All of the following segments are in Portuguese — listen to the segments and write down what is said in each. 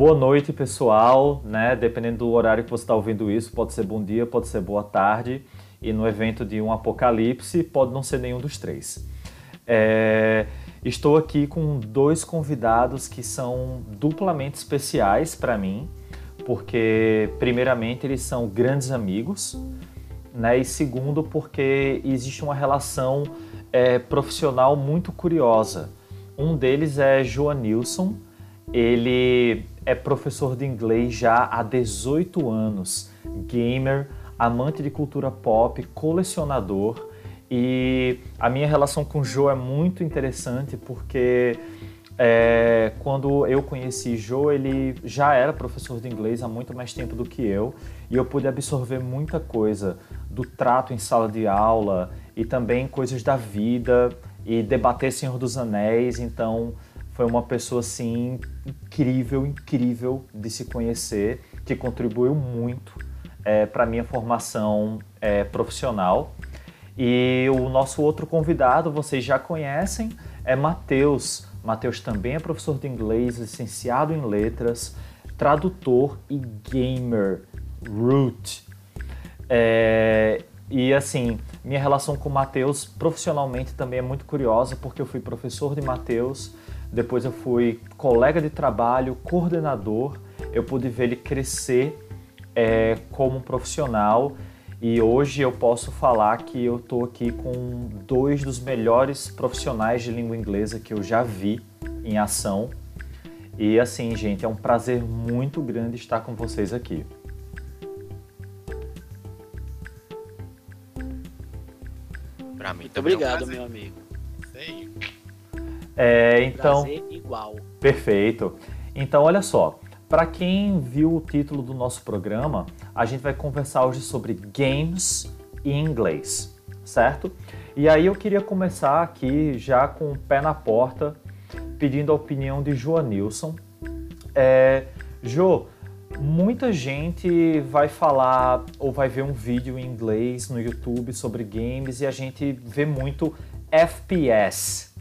Boa noite, pessoal, né? Dependendo do horário que você está ouvindo isso, pode ser bom dia, pode ser boa tarde. E no evento de um apocalipse, pode não ser nenhum dos três. É... Estou aqui com dois convidados que são duplamente especiais para mim, porque, primeiramente, eles são grandes amigos, né? E segundo, porque existe uma relação é, profissional muito curiosa. Um deles é Joan Nilson, ele é professor de inglês já há 18 anos, gamer, amante de cultura pop, colecionador. E a minha relação com o Joe é muito interessante porque é, quando eu conheci Joe, ele já era professor de inglês há muito mais tempo do que eu e eu pude absorver muita coisa do trato em sala de aula e também coisas da vida e debater Senhor dos Anéis. Então, foi uma pessoa assim incrível, incrível de se conhecer, que contribuiu muito é, para minha formação é, profissional. E o nosso outro convidado, vocês já conhecem, é Matheus. Matheus também é professor de inglês, licenciado em letras, tradutor e gamer root. É, e assim, minha relação com o Matheus profissionalmente também é muito curiosa, porque eu fui professor de Matheus, depois eu fui colega de trabalho, coordenador, eu pude ver ele crescer é, como profissional e hoje eu posso falar que eu estou aqui com dois dos melhores profissionais de língua inglesa que eu já vi em ação. E assim, gente, é um prazer muito grande estar com vocês aqui. Para mim, muito obrigado, é um meu amigo. Sei. É, então. Prazer igual. Perfeito. Então, olha só. Para quem viu o título do nosso programa, a gente vai conversar hoje sobre games em inglês, certo? E aí eu queria começar aqui já com o pé na porta, pedindo a opinião de Joanilson. É, jo, muita gente vai falar ou vai ver um vídeo em inglês no YouTube sobre games e a gente vê muito FPS,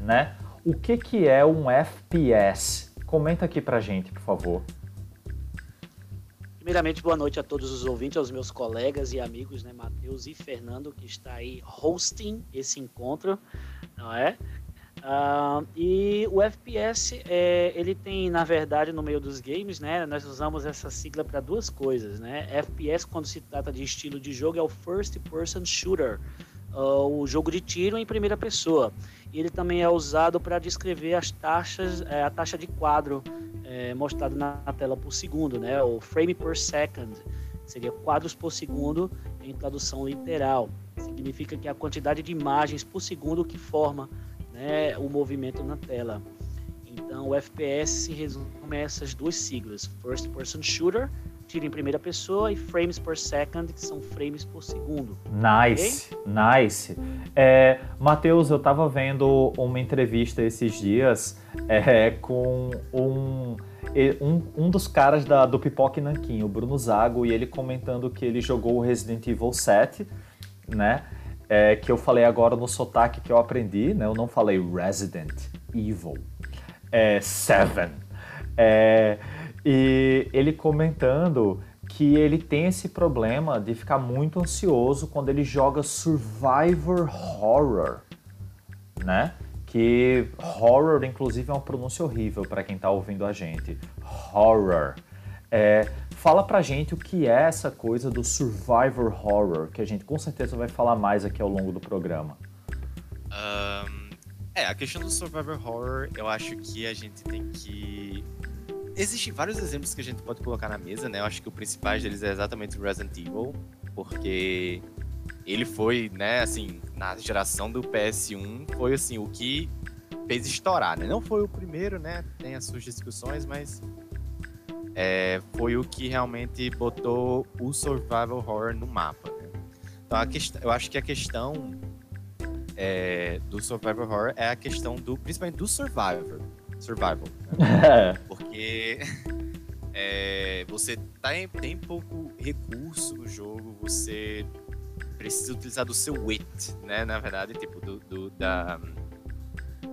né? O que, que é um FPS? Comenta aqui pra gente, por favor. Primeiramente, boa noite a todos os ouvintes, aos meus colegas e amigos, né, Matheus e Fernando, que está aí hosting esse encontro, não é? Uh, e o FPS, é, ele tem, na verdade, no meio dos games, né, nós usamos essa sigla para duas coisas, né? FPS, quando se trata de estilo de jogo, é o First Person Shooter, uh, o jogo de tiro em primeira pessoa. Ele também é usado para descrever as taxas, é, a taxa de quadro é, mostrado na, na, tela por segundo, né? O frame per second seria quadros por segundo em tradução literal. Significa que a quantidade de imagens por segundo que forma né, o movimento na tela. Então, o FPS se resume a essas duas siglas: First Person Shooter tiro em primeira pessoa e frames per second, que são frames por segundo. Nice, okay? nice. É, Matheus, eu estava vendo uma entrevista esses dias é, com um, um, um dos caras da, do Pipoque Nanquim, o Bruno Zago, e ele comentando que ele jogou o Resident Evil 7, né? É, que eu falei agora no sotaque que eu aprendi, né? Eu não falei Resident Evil. É, Seven. É, e ele comentando que ele tem esse problema de ficar muito ansioso quando ele joga Survivor Horror, né? Que horror, inclusive, é uma pronúncia horrível para quem está ouvindo a gente. Horror. É, fala pra gente o que é essa coisa do Survivor Horror, que a gente com certeza vai falar mais aqui ao longo do programa. Um, é, a questão do Survivor Horror, eu acho que a gente tem que existem vários exemplos que a gente pode colocar na mesa, né? Eu acho que o principal deles é exatamente o Resident Evil, porque ele foi, né, assim, na geração do PS1, foi assim, o que fez estourar, né? Não foi o primeiro, né? Tem as suas discussões, mas é, foi o que realmente botou o survival horror no mapa. Né? Então, questão, eu acho que a questão é, do survival horror é a questão do, principalmente do survivor survival. Né? Porque é, você tá em, tem pouco recurso no jogo, você precisa utilizar do seu wit, né? Na verdade, tipo, do, do da,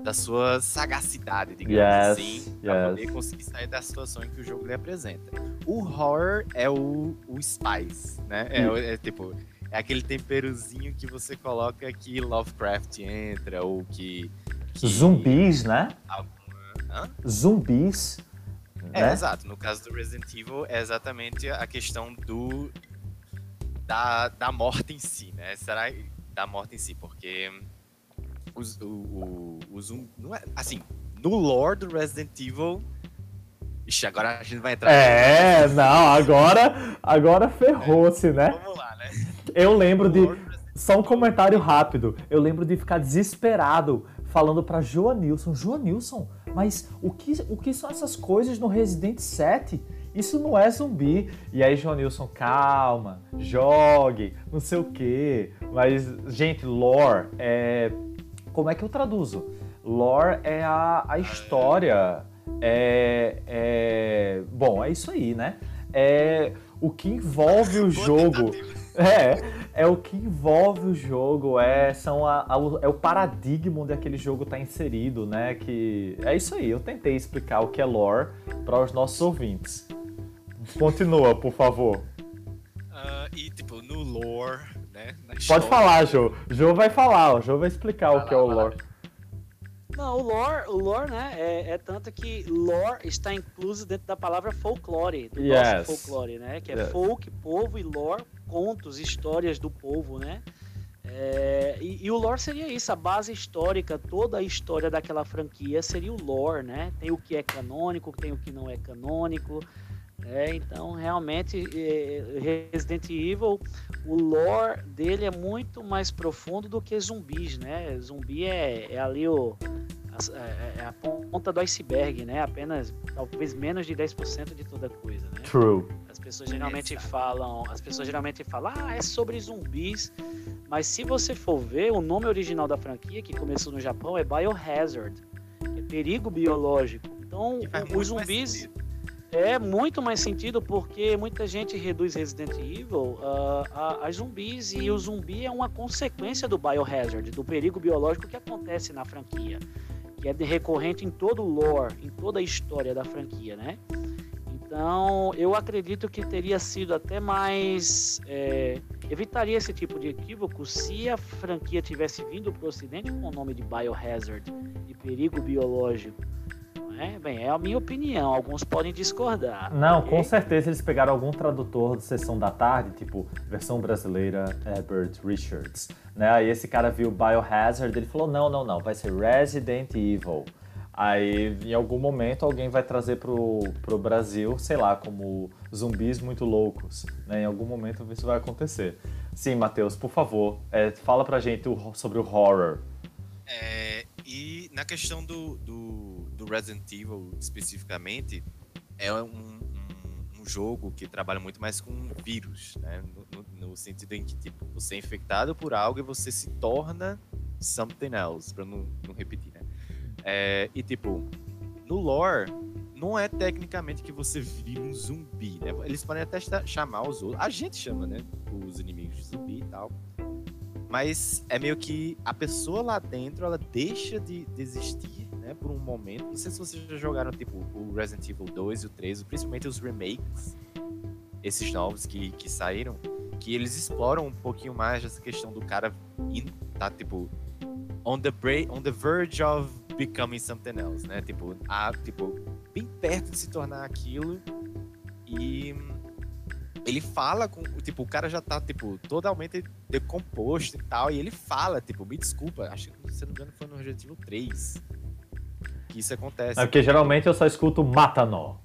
da sua sagacidade, digamos Yes, assim, pra yes. poder conseguir sair da situação em que o jogo lhe apresenta. O horror é o, o spice, né? É, o- é tipo, é aquele temperozinho que você coloca que Lovecraft entra, ou que. que Zumbis, né? Hã? Zumbis. É, né? exato. No caso do Resident Evil, é exatamente a questão do. Da, da morte em si, né? Será da morte em si, porque. Os, o, o, o zumbi. Não é, assim, no lore do Resident Evil. Ixi, agora a gente vai entrar. É, não, agora, agora ferrou-se, né? Vamos lá, né? Eu lembro de. Só um comentário rápido. Eu lembro de ficar desesperado falando pra Joanilson. Joanilson, mas o que, o que são essas coisas no Resident 7? Isso não é zumbi. E aí, Joanilson, calma, jogue, não sei o quê. Mas, gente, lore é. Como é que eu traduzo? Lore é a, a história. É, é. Bom, é isso aí, né? É o que envolve o jogo. É, é o que envolve o jogo, é, são a- a- o- é o paradigma onde aquele jogo está inserido, né? Que é isso aí. Eu tentei explicar o que é lore para os nossos ouvintes. Continua, por favor. Ah, e, tipo, no lore, né? na Pode falar, Jô. Jô vai falar, ó. Jô vai explicar Vai o que é o vai lá. lore. Não, o lore, o lore, né, é, é tanto que lore está incluso dentro da palavra folclore, do Yes. nosso folclore, né, que é Yes. folk, povo, e lore, contos, histórias do povo, né. É, e, e o lore seria isso, a base histórica, toda a história daquela franquia seria o lore, né, tem o que é canônico, tem o que não é canônico, né, então realmente é, Resident Evil, o lore dele é muito mais profundo do que zumbis, né, zumbi é, é ali o é- é a ponta do iceberg, né? Apenas, talvez menos de 10% de toda coisa, né? True. As pessoas geralmente Exato. falam, as pessoas geralmente falam, ah, é sobre zumbis, mas se você for ver, o nome original da franquia, que começou no Japão, é Biohazard, é perigo biológico. Então, os zumbis é muito mais sentido porque muita gente reduz Resident Evil ah, a, a zumbis e o zumbi é uma consequência do biohazard, do perigo biológico que acontece na franquia, que é de- recorrente em todo o lore, em toda a história da franquia, né? Então, eu acredito que teria sido até mais. é, evitaria esse tipo de equívoco se a franquia tivesse vindo para o ocidente com o nome de Biohazard, de perigo biológico. Não é? Bem, é a minha opinião, alguns podem discordar. Não, ok? com certeza eles pegaram algum tradutor de sessão da tarde, tipo, versão brasileira, Herbert Richards, né? Aí esse cara viu Biohazard, ele falou, não, não, não, vai ser Resident Evil. Aí, em algum momento, alguém vai trazer pro, pro Brasil, sei lá, como zumbis muito loucos, né? Em algum momento isso vai acontecer. Sim, Matheus, por favor, é, fala pra gente o- sobre o horror. É, e na questão do, do, do Resident Evil especificamente, é um, um, um jogo que trabalha muito mais com vírus, né? No, no- no sentido em que tipo, você é infectado por algo e você se torna something else, pra não, não repetir, né? É, e tipo, no lore, não é tecnicamente que você vira um zumbi, né? Eles podem até cha- chamar os outros. A gente chama, né? Os inimigos de zumbi e tal. Mas é meio que a pessoa lá dentro, ela deixa de, de existir, né? Por um momento. Não sei se vocês já jogaram, tipo, o Resident Evil 2 e o 3, principalmente os remakes, esses novos que, que saíram, que eles exploram um pouquinho mais essa questão do cara in, tá, tipo, on the, bra- on the verge of becoming something else, né? Tipo, a, tipo, bem perto de se tornar aquilo. E ele fala com. Tipo, o cara já tá, tipo, totalmente decomposto e tal. E ele fala, tipo, me desculpa, acho que se não me engano foi no Resident Evil 3 que isso acontece. É porque geralmente eu só escuto Matanó.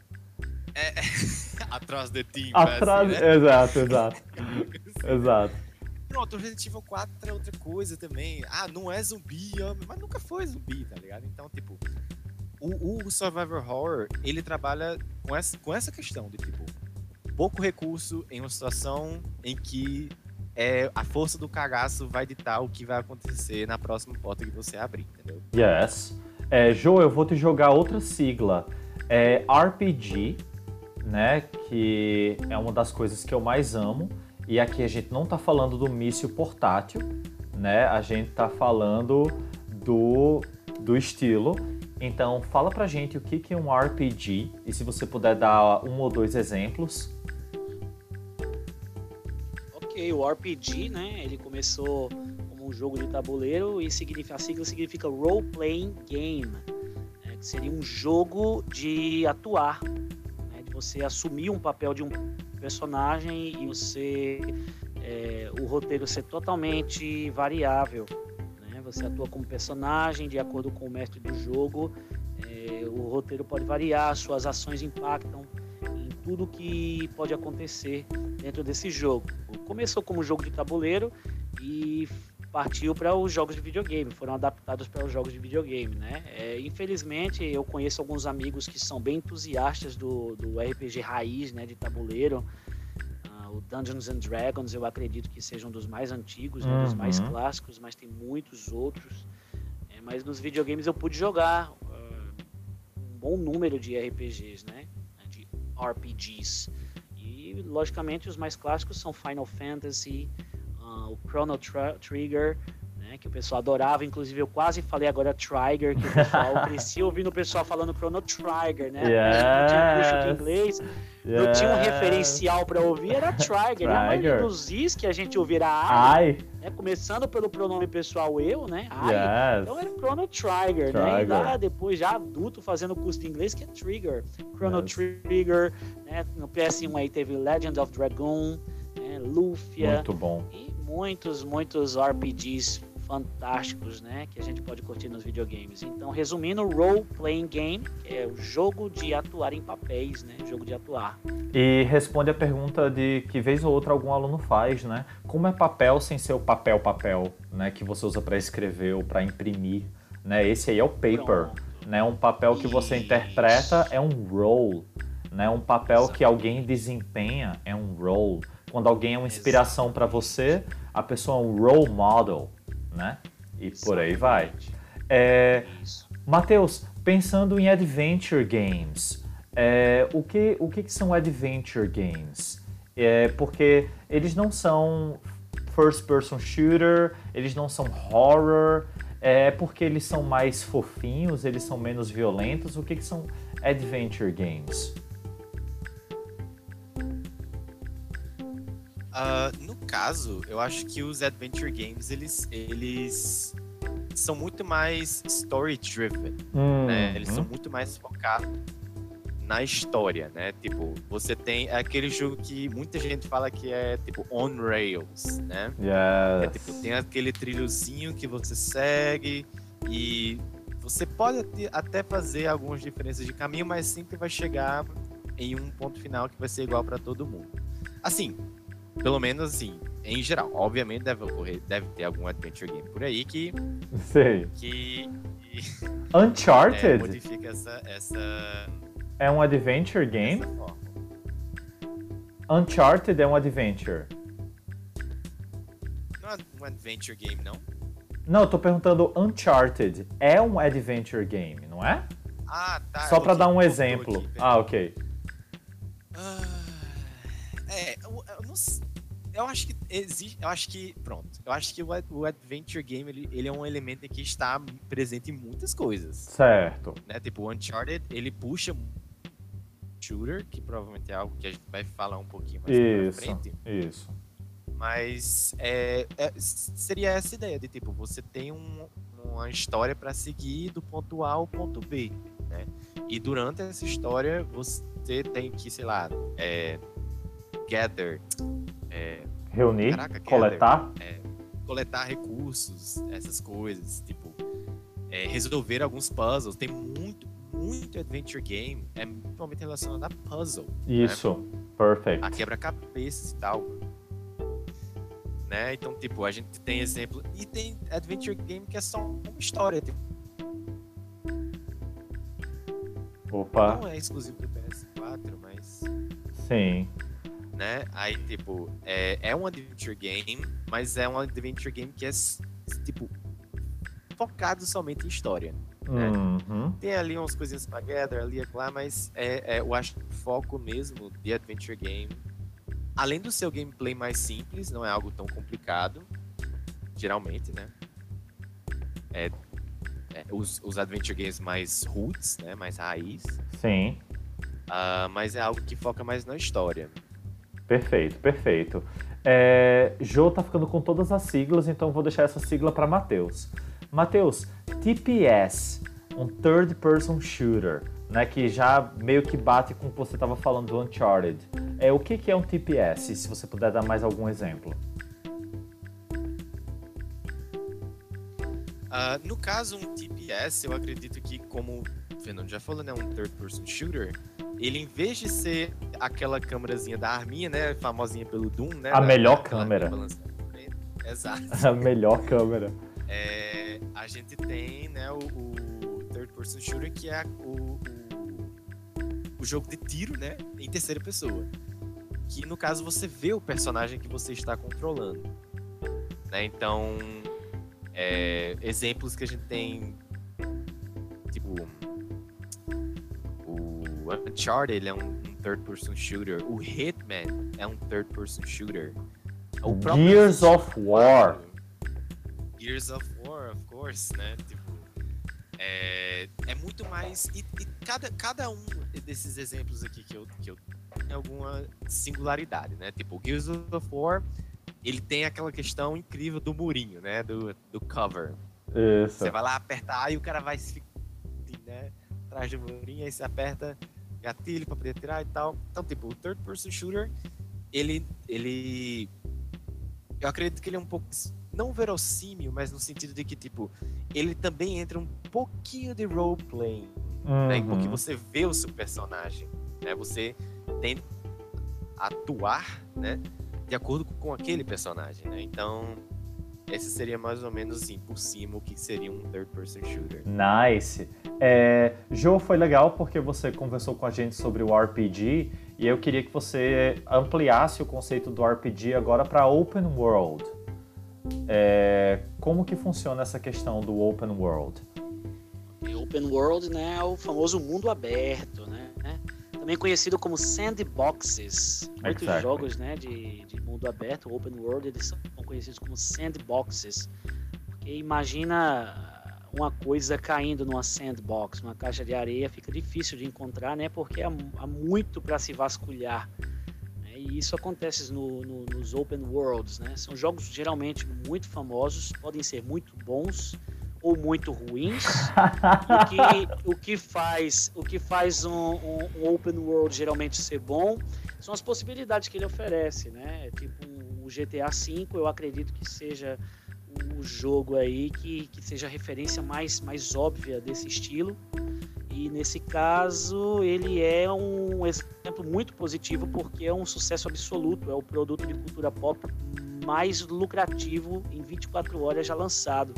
Atrás de ti, Atrás. assim, né? Exato, exato. Exato. Pronto, o Resident Evil 4 é outra coisa também. Ah, não é zumbi, mas nunca foi zumbi, tá ligado? Então, tipo, o, o Survivor Horror, ele trabalha com essa, com essa questão de, tipo, pouco recurso em uma situação em que é, a força do cagaço vai ditar o que vai acontecer na próxima porta que você abrir, entendeu? Yes. É, Jo, eu vou te jogar outra sigla. É RPG, né? Que é uma das coisas que eu mais amo. E aqui a gente não tá falando do míssil portátil, né? A gente tá falando do do estilo. Então, fala pra gente o que é um RPG e se você puder dar um ou dois exemplos. Ok, o RPG, né? Ele começou um jogo de tabuleiro e significa, a sigla significa Role Playing Game, né, que seria um jogo de atuar, né, de você assumir um papel de um personagem e você é, o roteiro ser totalmente variável. Né? Você atua como personagem de acordo com o mestre do jogo. É, o roteiro pode variar, suas ações impactam em tudo que pode acontecer dentro desse jogo. Começou como jogo de tabuleiro e partiu para os jogos de videogame, foram adaptados para os jogos de videogame, né? É, infelizmente, eu conheço alguns amigos que são bem entusiastas do, do RPG raiz, né, de tabuleiro, o Dungeons and Dragons eu acredito que seja um dos mais antigos, uhum. um dos mais uhum. clássicos, mas tem muitos outros. É, mas nos videogames eu pude jogar uh, um bom número de RPGs, né? De RPGs. E logicamente os mais clássicos são Final Fantasy, uh, o Chrono Trigger, né, que o pessoal adorava, inclusive eu quase falei agora Trigger, que o pessoal crescia ouvindo o pessoal falando Chrono Trigger, né? Yes. Não tinha um inglês, yes. não tinha um referencial para ouvir, era Trigger. Né? A maioria dos Is que a gente ouvia era I, né? começando pelo pronome pessoal eu, né? I. Yes. Então era Chrono Trigger, Trigger, né? E lá depois, já adulto, fazendo curso de inglês, que é Trigger. Chrono Trigger, né? No PS1 aí teve Legend of Dragoon, né? Lufia. Muito bom. E muitos, muitos RPGs fantásticos, né, que a gente pode curtir nos videogames. Então, resumindo, role playing game é o jogo de atuar em papéis, né, jogo de atuar. E responde a pergunta de que vez ou outra algum aluno faz, né? Como é papel sem ser o papel papel, né, que você usa para escrever ou para imprimir, né? Esse aí é o paper, Pronto. né? Um papel que você Isso. interpreta é um role, né? Um papel Exatamente. que alguém desempenha é um role. Quando alguém é uma inspiração para você, a pessoa é um role model, né? E por aí vai. É, Matheus, pensando em adventure games, é, o, que, o que, que são adventure games? É, porque eles não são first person shooter, eles não são horror, é porque eles são mais fofinhos, eles são menos violentos. O que, que são adventure games? Uh, no caso, eu acho que os adventure games eles, eles são muito mais story driven, hum, né? Eles hum. são muito mais focados na história, né? Tipo, você tem aquele jogo que muita gente fala que é tipo on rails, né? Yes. É, tipo, tem aquele trilhozinho que você segue e você pode até fazer algumas diferenças de caminho, mas sempre vai chegar em um ponto final que vai ser igual para todo mundo. Assim, pelo menos assim, em geral. Obviamente deve ocorrer, deve ter algum adventure game por aí que. Sei. Que. Uncharted? É, modifica essa, essa. É um adventure game? Uncharted é um adventure. Não é um adventure game, não? Não, eu tô perguntando Uncharted é um adventure game, não é? Ah, tá. Só para dar um exemplo. Aqui, ah, ok. Ah, é, eu, eu não sei eu acho que existe, eu acho que, pronto, eu acho que o, o Adventure Game, ele, ele, é um elemento que está presente em muitas coisas. Certo. Né? Tipo, o Uncharted, ele puxa shooter, que provavelmente é algo que a gente vai falar um pouquinho mais isso, pra frente. Isso, Mas é, é, seria essa ideia de, tipo, você tem um, uma história para seguir do ponto A ao ponto B, né? E durante essa história, você tem que, sei lá, é, gather, é, Reunir, caraca, coletar? É, coletar recursos, essas coisas, tipo, é, resolver alguns puzzles. Tem muito, muito adventure game, é principalmente relacionado a puzzle. Né? Isso, né? perfect. A quebra-cabeças e tal. Né? Então, tipo, a gente tem exemplo. E tem adventure game que é só uma história. Tipo... Opa. Não é exclusivo do PS4, mas. Sim né? Aí, tipo, é, é um adventure game, mas é um adventure game que é, tipo, focado somente em história. Né? Uhum. Tem ali umas coisinhas pra gather, ali e lá, mas é, é, eu acho que o foco mesmo de adventure game, além do seu gameplay mais simples, não é algo tão complicado, geralmente, né? É, é, os, os adventure games mais roots, né? Mais raiz. Sim. Uh, mas é algo que foca mais na história. Perfeito, perfeito. É, Jô tá ficando com todas as siglas, então vou deixar essa sigla para Matheus. Matheus, TPS, um third person shooter, né, que já meio que bate com o que você estava falando do Uncharted. É o que, que é um TPS? Se você puder dar mais algum exemplo. Uh, no caso, um TPS, eu acredito que, como Fernando já falou, né, um third person shooter, ele em vez de ser aquela câmerazinha da arminha, né, famosinha pelo Doom, né? A da, melhor câmera. Exato. A melhor câmera. É, a gente tem, né, o, o, third person shooter que é o, o, o jogo de tiro, né, em terceira pessoa. Que no caso você vê o personagem que você está controlando. Né? Então, é, exemplos que a gente tem, tipo, Uncharted ele é um, third person shooter. O Hitman é um third person shooter. O Gears of War. Gears of War, of course, né? Tipo, é, é muito mais. E, e, cada, cada um desses exemplos aqui que eu, que eu tem alguma singularidade, né? Tipo, o Gears of War, ele tem aquela questão incrível do murinho, né? Do, do cover. Isso. Você vai lá apertar e o cara vai se. Né? Atrás do murinho, aí você aperta gatilho para poder tirar e tal. Então, tipo, o third person shooter, ele ele eu acredito que ele é um pouco não verossímil, mas no sentido de que tipo, ele também entra um pouquinho de role playing, uhum. né? Porque você vê o seu personagem, né? Você tem atuar, né, de acordo com aquele personagem, né? Então, esse seria mais ou menos assim, por cima, o que seria um third person shooter. Nice. É, Jo, foi legal porque você conversou com a gente sobre o RPG e eu queria que você ampliasse o conceito do RPG agora para open world. É, como que funciona essa questão do open world? Open world, né, é o famoso mundo aberto, né? Também conhecido como sandboxes. Muitos exactly. jogos, né, de, de mundo aberto, open world, eles são conhecidos como sandboxes. Porque imagina uma coisa caindo numa sandbox, uma caixa de areia, fica difícil de encontrar, né? Porque há, há muito para se vasculhar. Né? E isso acontece no, no, nos open worlds, né? São jogos geralmente muito famosos, podem ser muito bons ou muito ruins. o, que, o que faz, o que faz um, um, um, open world geralmente ser bom são as possibilidades que ele oferece, né? Tipo o GTA V, eu acredito que seja o jogo aí que, que seja a referência mais, mais óbvia desse estilo. E nesse caso, ele é um exemplo muito positivo porque é um sucesso absoluto, é o produto de cultura pop mais lucrativo em 24 horas já lançado.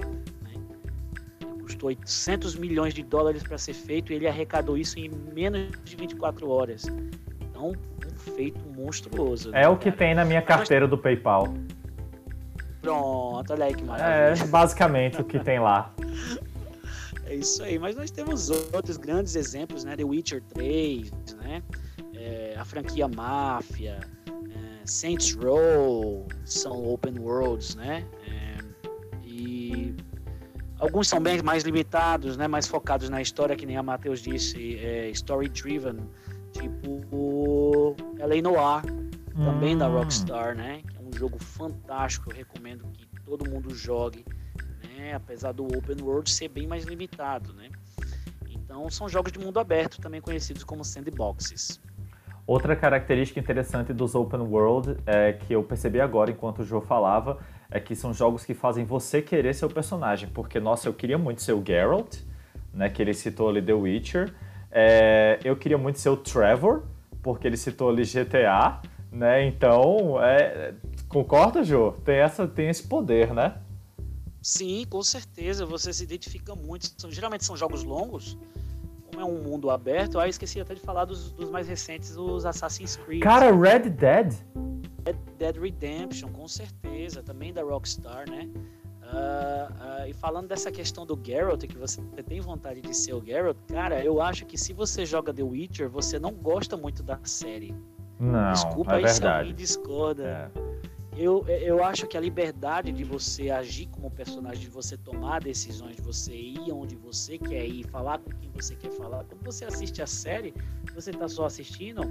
Né? Custou 800 milhões de dólares para ser feito e ele arrecadou isso em menos de 24 horas. Então, um feito monstruoso. É né, o que cara? tem na minha carteira do PayPal. Pronto, olha aí que maravilha. É basicamente o que tem lá. É isso aí, mas nós temos outros grandes exemplos, né? The Witcher 3, né? É, a franquia Máfia, é, Saints Row, são open worlds, né? É, alguns são bem mais limitados, né? Mais focados na história, que nem a Matheus disse, é, story driven, tipo o LA Noir, também hum. da Rockstar, né? um jogo fantástico, eu recomendo que todo mundo jogue, né? apesar do open world ser bem mais limitado. Né? Então são jogos de mundo aberto, também conhecidos como sandboxes. Outra característica interessante dos open world é que eu percebi agora enquanto o jogo falava é que são jogos que fazem você querer ser o personagem, porque nossa, eu queria muito ser o Geralt, né, que ele citou ali The Witcher. É, eu queria muito ser o Trevor, porque ele citou ali GTA, né? Então, é, Concorda, Jô? Tem, essa, tem esse poder, né? Sim, com certeza. Você se identifica muito. Geralmente são jogos longos. Como é um mundo aberto, ah, esqueci até de falar dos, dos mais recentes, os Assassin's Creed. Cara, Red Dead? Red Dead Redemption, com certeza. Também da Rockstar, né? Uh, uh, e falando dessa questão do Geralt, que você tem vontade de ser o Geralt, cara, eu acho que se você joga The Witcher, você não gosta muito da série. Não, Desculpa é aí verdade. se alguém discorda. É. eu, eu acho que a liberdade de você agir como personagem, de você tomar decisões, de você ir onde você quer ir, falar com quem você quer falar. Quando você assiste a série, você está só assistindo,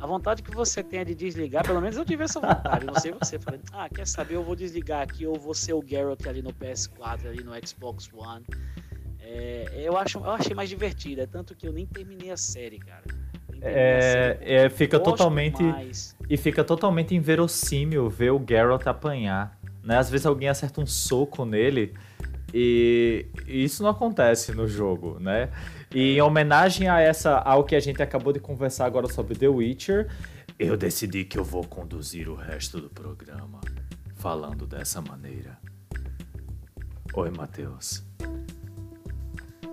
a vontade que você tem é de desligar, pelo menos eu tive essa vontade, não sei você. Falei, ah, quer saber, eu vou desligar aqui, ou vou ser o Geralt ali no PS4, ali no Xbox One. É, eu, acho, eu achei mais divertido, é tanto que eu nem terminei a série, cara. É, é, fica totalmente mais. E fica totalmente inverossímil ver o Geralt apanhar, né? Às vezes alguém acerta um soco nele e, isso não acontece no jogo, né? E em homenagem a essa ao que a gente acabou de conversar agora sobre The Witcher, eu decidi que eu vou conduzir o resto do programa falando dessa maneira. Oi, Matheus.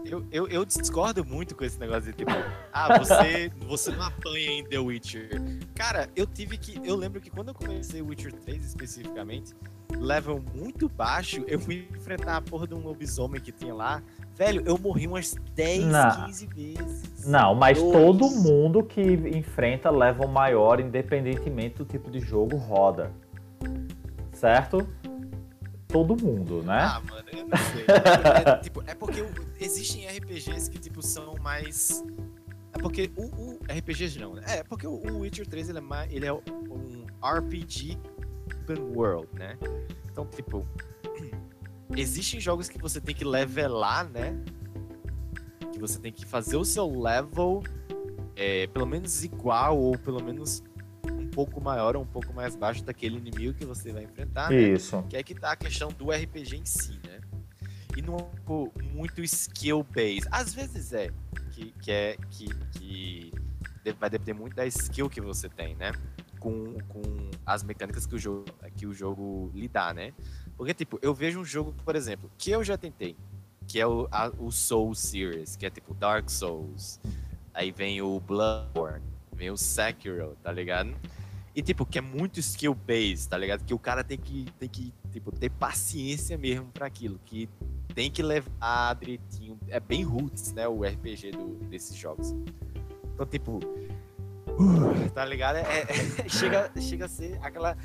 Eu, eu, eu, discordo muito com esse negócio de tipo, ah, você, você não apanha em The Witcher. Cara, eu tive que. Eu lembro que quando eu comecei Witcher 3 especificamente, level muito baixo, eu fui enfrentar a porra de um lobisomem que tinha lá. Velho, eu morri umas 10, não. 15 vezes. Não, mas Dois. todo mundo que enfrenta level maior, independentemente do tipo de jogo, roda. Certo? Todo mundo, né? Ah, mano, eu não sei. é, tipo, é porque existem RPGs que, tipo, são mais. É porque o, o RPGs não, né? É, porque o, o Witcher 3 ele é, mais, ele é um RPG open world, né? Então, tipo, existem jogos que você tem que levelar, né? Que você tem que fazer o seu level é, pelo menos igual ou pelo menos pouco maior ou um pouco mais baixo daquele inimigo que você vai enfrentar. Né? Isso. Que é que tá a questão do RPG em si, né? E não é muito skill based. Às vezes é, que, que é que, que vai depender muito da skill que você tem, né? Com, com as mecânicas que o jogo que o jogo lhe dá, né? Porque tipo, eu vejo um jogo, por exemplo, que eu já tentei, que é o, a, o Soul Series, que é tipo Dark Souls. Aí vem o Bloodborne, vem o Sekiro, tá ligado? E, tipo, que é muito skill based, tá ligado? Que o cara tem que, tem que tipo, ter paciência mesmo para aquilo. Que tem que levar direitinho. É bem roots, né? O RPG do, desses jogos. Então, tipo. Uh, tá ligado? É, é, chega, chega a ser aquela.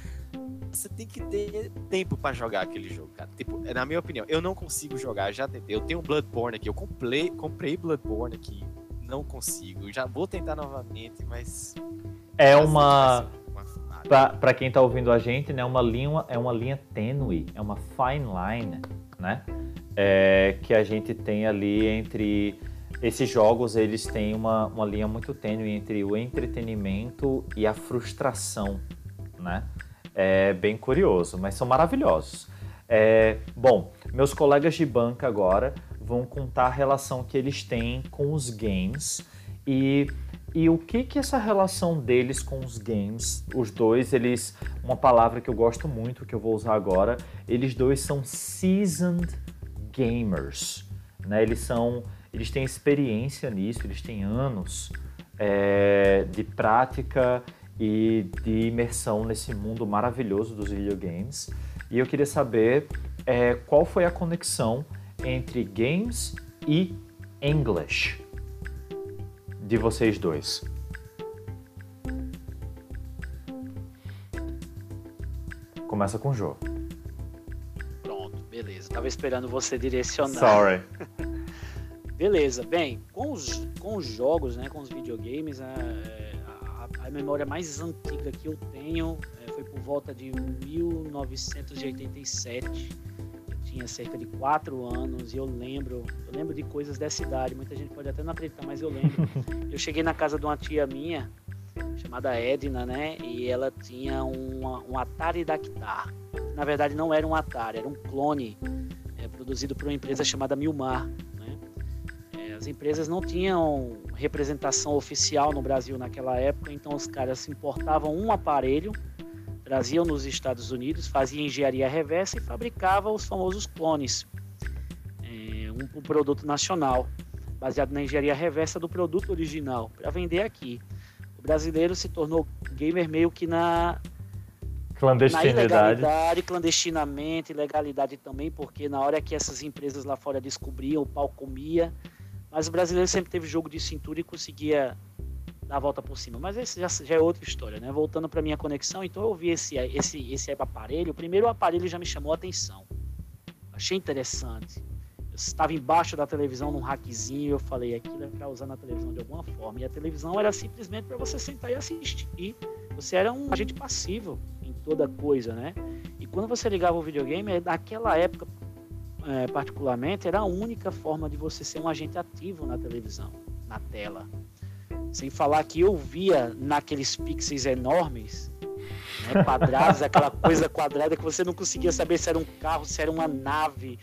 Você tem que ter tempo para jogar aquele jogo, cara. Tipo, na minha opinião, eu não consigo jogar, já tentei. Eu tenho Bloodborne aqui, eu comprei, comprei Bloodborne aqui, não consigo. Já vou tentar novamente, mas. É uma para quem está ouvindo a gente, né, uma linha, é uma linha tênue, é uma fine line, né? É, que a gente tem ali entre esses jogos, eles têm uma, uma linha muito tênue entre o entretenimento e a frustração, né? É bem curioso, mas são maravilhosos. É, bom, meus colegas de banca agora vão contar a relação que eles têm com os games e e o que que essa relação deles com os games, os dois, eles, uma palavra que eu gosto muito, que eu vou usar agora, eles dois são seasoned gamers, né? Eles são, eles têm experiência nisso, eles têm anos é, de prática e de imersão nesse mundo maravilhoso dos videogames. E eu queria saber é, qual foi a conexão entre games e English de vocês dois? Começa com o Jô. Pronto, beleza. Tava esperando você direcionar. Sorry. beleza, bem, com os, com os jogos, né, com os videogames, a, a, a memória mais antiga que eu tenho é, foi por volta de 1987 tinha cerca de quatro anos e eu lembro, eu lembro de coisas dessa idade. Muita gente pode até não acreditar, mas eu lembro. eu cheguei na casa de uma tia minha chamada Edna, né? E ela tinha uma, um Atari Dactar. Na verdade, não era um Atari, era um clone é, produzido por uma empresa chamada Milmar. Né? É, as empresas não tinham representação oficial no Brasil naquela época, então os caras importavam um aparelho traziam nos Estados Unidos, fazia engenharia reversa e fabricava os famosos clones, é, um, um, produto nacional, baseado na engenharia reversa do produto original, para vender aqui. O brasileiro se tornou gamer meio que na clandestinidade. Na ilegalidade, clandestinamente, ilegalidade também, porque na hora que essas empresas lá fora descobriam, o pau comia. Mas o brasileiro sempre teve jogo de cintura e conseguia dar a volta por cima. Mas esse já, já é outra história, né? Voltando para minha conexão, então eu vi esse, esse, esse aparelho. O primeiro aparelho já me chamou a atenção. Achei interessante. Eu estava embaixo da televisão num rackzinho, eu falei, aquilo é para usar na televisão de alguma forma. E a televisão era simplesmente para você sentar e assistir. Você era um agente passivo em toda coisa, né? E quando você ligava o videogame, naquela época, é, particularmente, era a única forma de você ser um agente ativo na televisão, na tela. Sem falar que eu via naqueles pixels enormes, né, quadrados, aquela coisa quadrada que você não conseguia saber se era um carro, se era uma nave.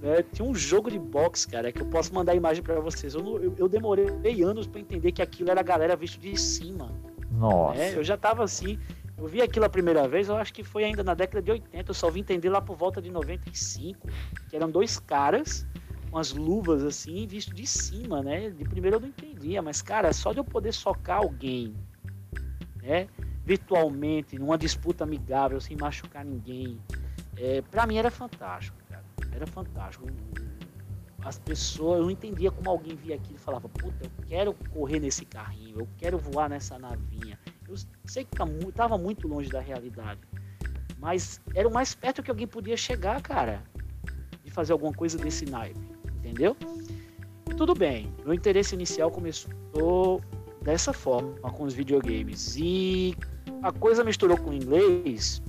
Né? Tinha um jogo de boxe, cara, que eu posso mandar a imagem para vocês. Eu, eu, eu, demorei anos para entender que aquilo era a galera visto de cima. Nossa. Né? Eu já tava assim. Eu vi aquilo a primeira vez, eu acho que foi ainda na década de 80, eu só vim entender lá por volta de 95, que eram dois caras umas luvas assim, visto de cima, né? De primeiro eu não entendia, mas cara, só de eu poder socar alguém, né? Virtualmente, numa disputa amigável, sem machucar ninguém, é, para mim era fantástico, cara. Era fantástico. As pessoas, eu não entendia como alguém via aquilo e falava, puta, eu quero correr nesse carrinho, eu quero voar nessa navinha. Eu sei que tá muito longe da realidade, mas era o mais perto que alguém podia chegar, cara, de fazer alguma coisa desse naipe entendeu? Tudo bem, meu interesse inicial começou dessa forma com os videogames e a coisa misturou com o inglês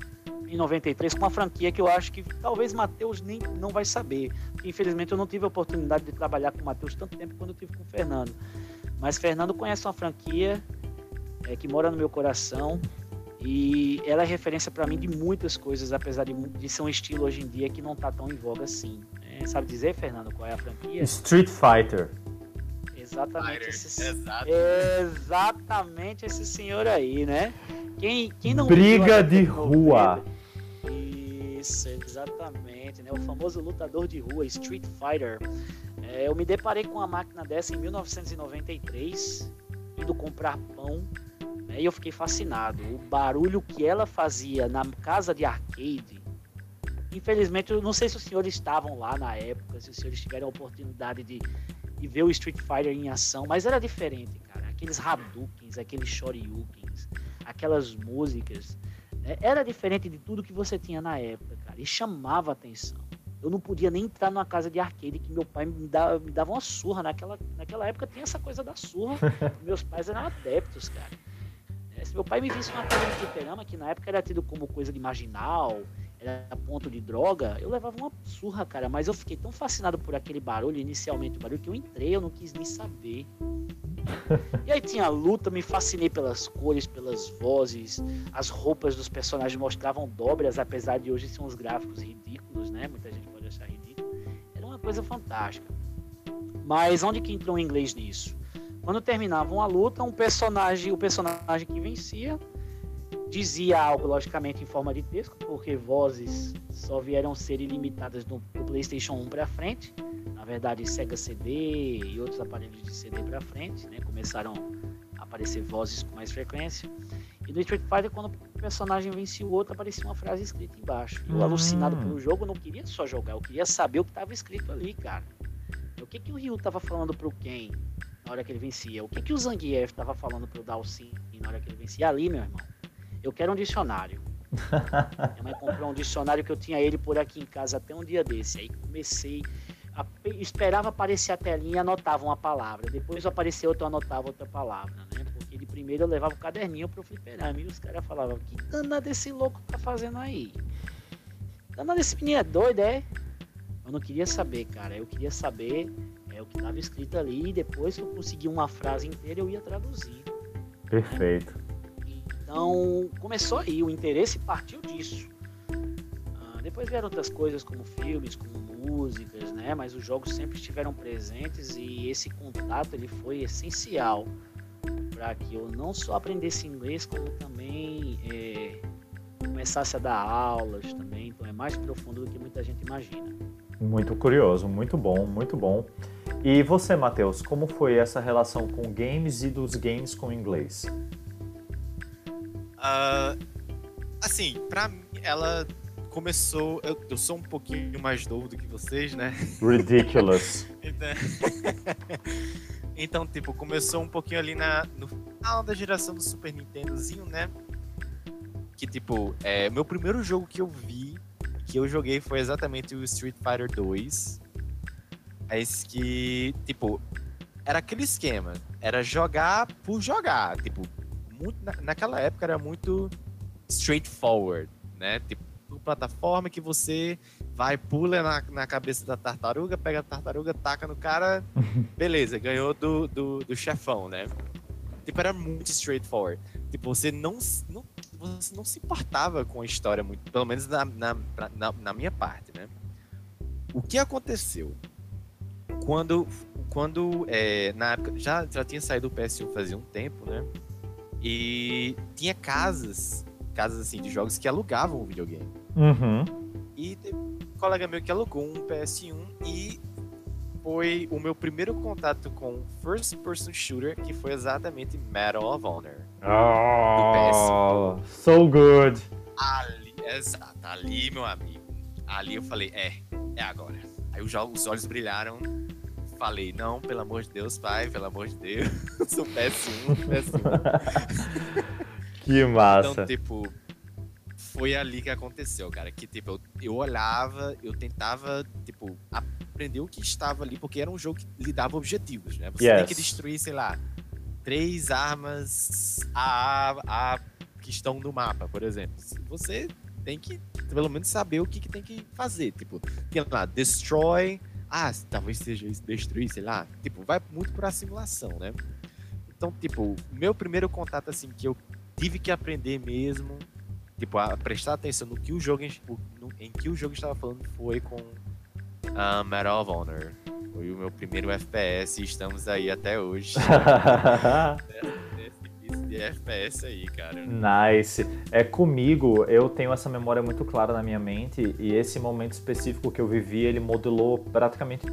em 93 com uma franquia que eu acho que talvez Matheus nem não vai saber. Infelizmente eu não tive a oportunidade de trabalhar com o Matheus tanto tempo quanto eu tive com o Fernando. Mas Fernando conhece uma franquia é, que mora no meu coração e ela é referência para mim de muitas coisas, apesar de, de, ser um estilo hoje em dia que não está tão em voga assim. É, sabe dizer, Fernando, qual é a franquia? Street Fighter. Exatamente esse, exatamente esse senhor aí, né? Quem, quem não Briga de rua. Isso, exatamente, né? O famoso lutador de rua, Street Fighter. É, eu me deparei com uma máquina dessa em 1993, indo comprar pão né? E eu fiquei fascinado. O barulho que ela fazia na casa de arcade. Infelizmente, eu não sei se os senhores estavam lá na época, se os senhores tiveram a oportunidade de, de ver o Street Fighter em ação, mas era diferente, cara. Aqueles Hadoukens, aqueles Shoryukens, aquelas músicas. Né? Era diferente de tudo que você tinha na época, cara. E chamava atenção. Eu não podia nem entrar numa casa de arcade que meu pai me dava, me dava uma surra. Naquela, naquela época tinha essa coisa da surra. Meus pais eram adeptos, cara. Se meu pai me visse uma casa de fliperama, que na época era tido como coisa de marginal, era ponto de droga, eu levava uma surra, cara. Mas eu fiquei tão fascinado por aquele barulho, inicialmente o barulho, que eu entrei, eu não quis nem saber. E aí tinha a luta, me fascinei pelas cores, pelas vozes, as roupas dos personagens mostravam dobras, apesar de hoje ser uns gráficos ridículos, né? Muita gente pode achar ridículo. Era uma coisa fantástica. Mas onde que entrou o inglês nisso? Quando terminava uma luta, um personagem, o personagem que vencia dizia algo, logicamente, em forma de texto, porque vozes só vieram ser ilimitadas do, do PlayStation 1 para frente. Na verdade, Sega CD e outros aparelhos de CD para frente, né? Começaram a aparecer vozes com mais frequência. E no Street Fighter, quando o personagem vencia o outro, aparecia uma frase escrita embaixo. Eu, hum. alucinado pelo jogo, não queria só jogar, eu queria saber o que estava escrito ali, cara. O que, que o Ryu estava falando pro Ken? na hora que ele vencia. O que, que o Zangief estava falando pro Dalsin na hora que ele vencia? Ali, meu irmão, eu quero um dicionário. Minha mãe comprou um dicionário que eu tinha ele por aqui em casa até um dia desse. Aí comecei, a, esperava aparecer a telinha e anotava uma palavra. Depois apareceu outra, eu anotava outra palavra, né? Porque de primeiro eu levava o caderninho pro fliperama e os caras falavam, que danado esse louco tá fazendo aí? Danado esse menino é doido, é? Eu não queria saber, cara. Eu queria saber é o que estava escrito ali e depois que eu consegui uma frase inteira eu ia traduzir. Perfeito. Então começou aí, o interesse partiu disso. Ah, depois vieram outras coisas como filmes, como músicas, né? Mas os jogos sempre estiveram presentes e esse contato ele foi essencial para que eu não só aprendesse inglês como também é, começasse a dar aulas também. Então é mais profundo do que muita gente imagina. Muito curioso, muito bom, muito bom. E você, Matheus, como foi essa relação com games e dos games com inglês? Uh, assim, pra mim, ela começou. Eu, eu, sou um pouquinho mais novo do que vocês, né? Ridiculous. então, então, tipo, começou um pouquinho ali na, no final da geração do Super Nintendozinho, né? Que, tipo, é, meu primeiro jogo que eu vi, que eu joguei foi exatamente o Street Fighter 2. É esse que, tipo, era aquele esquema. Era jogar por jogar. Tipo, muito, na, naquela época era muito straightforward, né? Tipo, plataforma que você vai, pula na, na cabeça da tartaruga, pega a tartaruga, taca no cara, beleza, ganhou do, do, do chefão, né? Tipo, era muito straightforward. Tipo, você não, não, você não se importava com a história muito, pelo menos na, na, na, na minha parte, né? O que aconteceu? Quando, quando é, na época, já, já tinha saído o PS1 fazia um tempo, né? E tinha casas, casas assim de jogos que alugavam o videogame. Uhum. E teve um colega meu que alugou um PS1 e foi o meu primeiro contato com first person shooter, que foi exatamente Medal of Honor. Oh, so good. Ali, exato, ali, meu amigo. Ali eu falei, é, é agora. Aí os, os olhos brilharam. Falei, não, pelo amor de Deus, pai, pelo amor de Deus. Sou PS1, PS1. que massa. Então, tipo, foi ali que aconteceu, cara. Que, tipo, eu, eu olhava, eu tentava, tipo, aprender o que estava ali, porque era um jogo que lhe dava objetivos, né? Você Yes. tem que destruir, sei lá, três armas a, a que estão no mapa, por exemplo. Você tem que, pelo menos, saber o que, que tem que fazer. Tipo, tem lá, destroy. Ah, talvez seja isso, destruir, sei lá. Tipo, vai muito pra simulação, né? Então, tipo, meu primeiro contato, assim, que eu tive que aprender mesmo tipo, a prestar atenção no que o jogo em que o jogo estava falando foi com uh, Medal of Honor. Foi o meu primeiro FPS e estamos aí até hoje. De FPS aí, cara. Nice. É comigo, eu tenho essa memória muito clara na minha mente e esse momento específico que eu vivi, ele modelou praticamente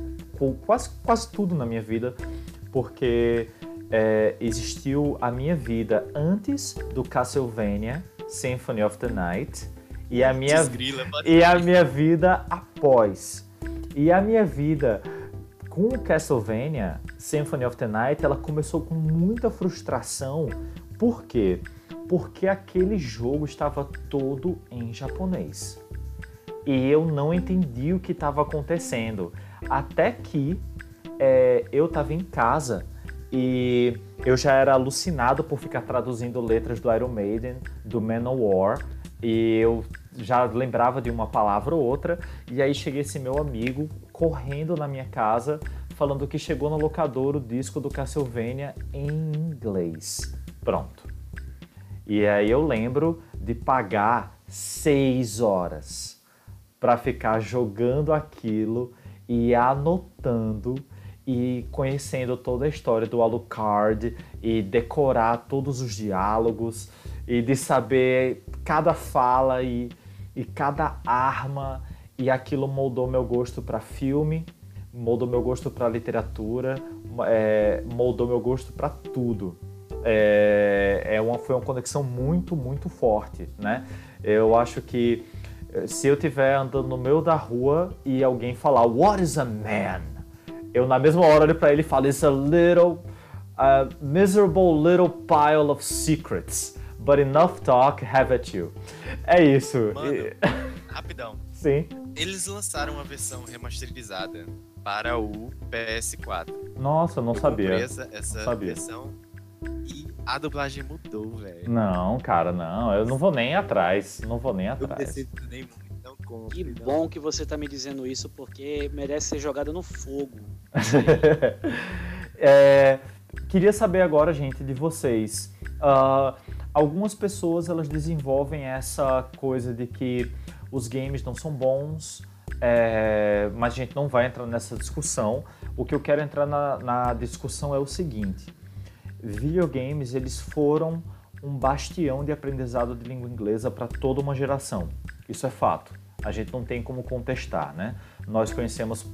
quase, quase tudo na minha vida, porque é, existiu a minha vida antes do Castlevania Symphony of the Night e a minha Desgrila, e a minha vida após. E a minha vida com o Castlevania Symphony of the Night, ela começou com muita frustração. Por quê? Porque aquele jogo estava todo em japonês. E eu não entendi o que estava acontecendo. Até que é, eu estava em casa e eu já era alucinado por ficar traduzindo letras do Iron Maiden, do Manowar, e eu já lembrava de uma palavra ou outra, e aí cheguei esse meu amigo correndo na minha casa, falando que chegou no locador o disco do Castlevania em inglês. Pronto. E aí eu lembro de pagar seis horas para ficar jogando aquilo e anotando e conhecendo toda a história do Alucard e decorar todos os diálogos e de saber cada fala e, e cada arma e aquilo moldou meu gosto para filme, moldou meu gosto para literatura, é, moldou meu gosto para tudo. É, é uma, foi uma conexão muito, muito forte, né? Eu acho que se eu estiver andando no meio da rua e alguém falar What is a man? eu na mesma hora olho pra ele e falo It's a little, a miserable little pile of secrets, but enough talk have at you. É isso. Mano, rapidão. Sim. Eles lançaram uma versão remasterizada para o PS4. Nossa, eu não Eu sabia. essa, essa sabia. versão e a dublagem mudou, velho. Não, cara, não. Eu não vou nem atrás. Não vou nem Eu atrás. decepcionei muito, não compro. Que não. bom que você tá me dizendo isso, porque merece ser jogada no fogo. É, queria saber agora, gente, de vocês. Ah, algumas pessoas elas desenvolvem essa coisa de que os games não são bons, é, mas a gente não vai entrar nessa discussão. O que eu quero entrar na, na discussão é o seguinte: videogames eles foram um bastião de aprendizado de língua inglesa para toda uma geração. Isso é fato. A gente não tem como contestar, né? Nós conhecemos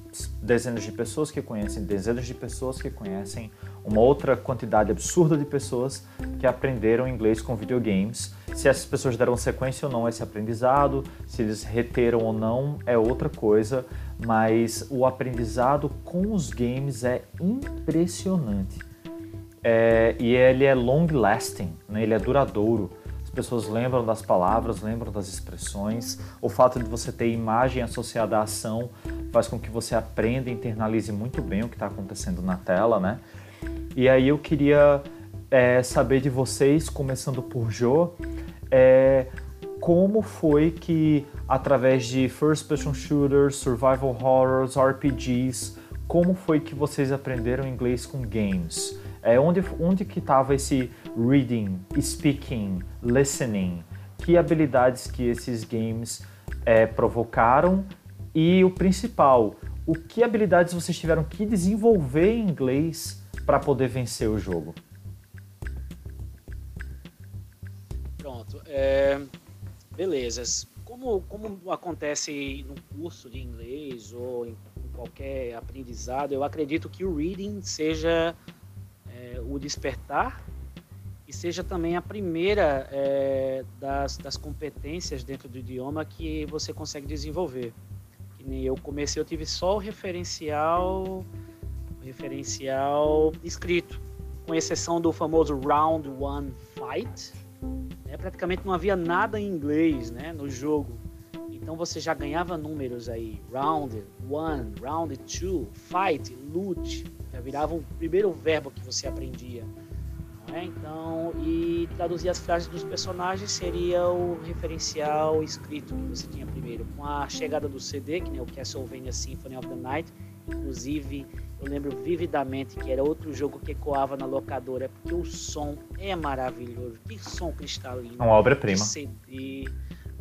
dezenas de pessoas que conhecem dezenas de pessoas que conhecem uma outra quantidade absurda de pessoas que aprenderam inglês com videogames. Se essas pessoas deram sequência ou não a esse aprendizado, se eles reteram ou não, é outra coisa, mas o aprendizado com os games é impressionante. é, e ele é long lasting, né? ele é duradouro. As pessoas lembram das palavras, lembram das expressões. O fato de você ter imagem associada à ação faz com que você aprenda e internalize muito bem o que está acontecendo na tela, né? E aí eu queria é, saber de vocês, começando por Jo, é, como foi que através de first person shooters, survival horrors, RPGs, como foi que vocês aprenderam inglês com games? É, onde, onde que estava esse reading, speaking, listening? Que habilidades que esses games é, provocaram? E o principal, o que habilidades vocês tiveram que desenvolver em inglês para poder vencer o jogo? Pronto. É, beleza. Como, como acontece no curso de inglês ou em qualquer aprendizado, eu acredito que o reading seja é, o despertar e seja também a primeira é, das, das competências dentro do idioma que você consegue desenvolver. Que nem eu comecei, eu tive só o referencial referencial escrito, com exceção do famoso Round One Fight. Né? Praticamente não havia nada em inglês né, no jogo. Então você já ganhava números aí. Round One, Round Two, Fight, Loot. Já virava o primeiro verbo que você aprendia. É? Então, e traduzir as frases dos personagens seria o referencial escrito que você tinha primeiro. Com a chegada do CD, que nem o Castlevania Symphony of the Night, inclusive eu lembro vividamente que era outro jogo que ecoava na locadora, porque o som é maravilhoso. Que som cristalino. Uma obra-prima. CD.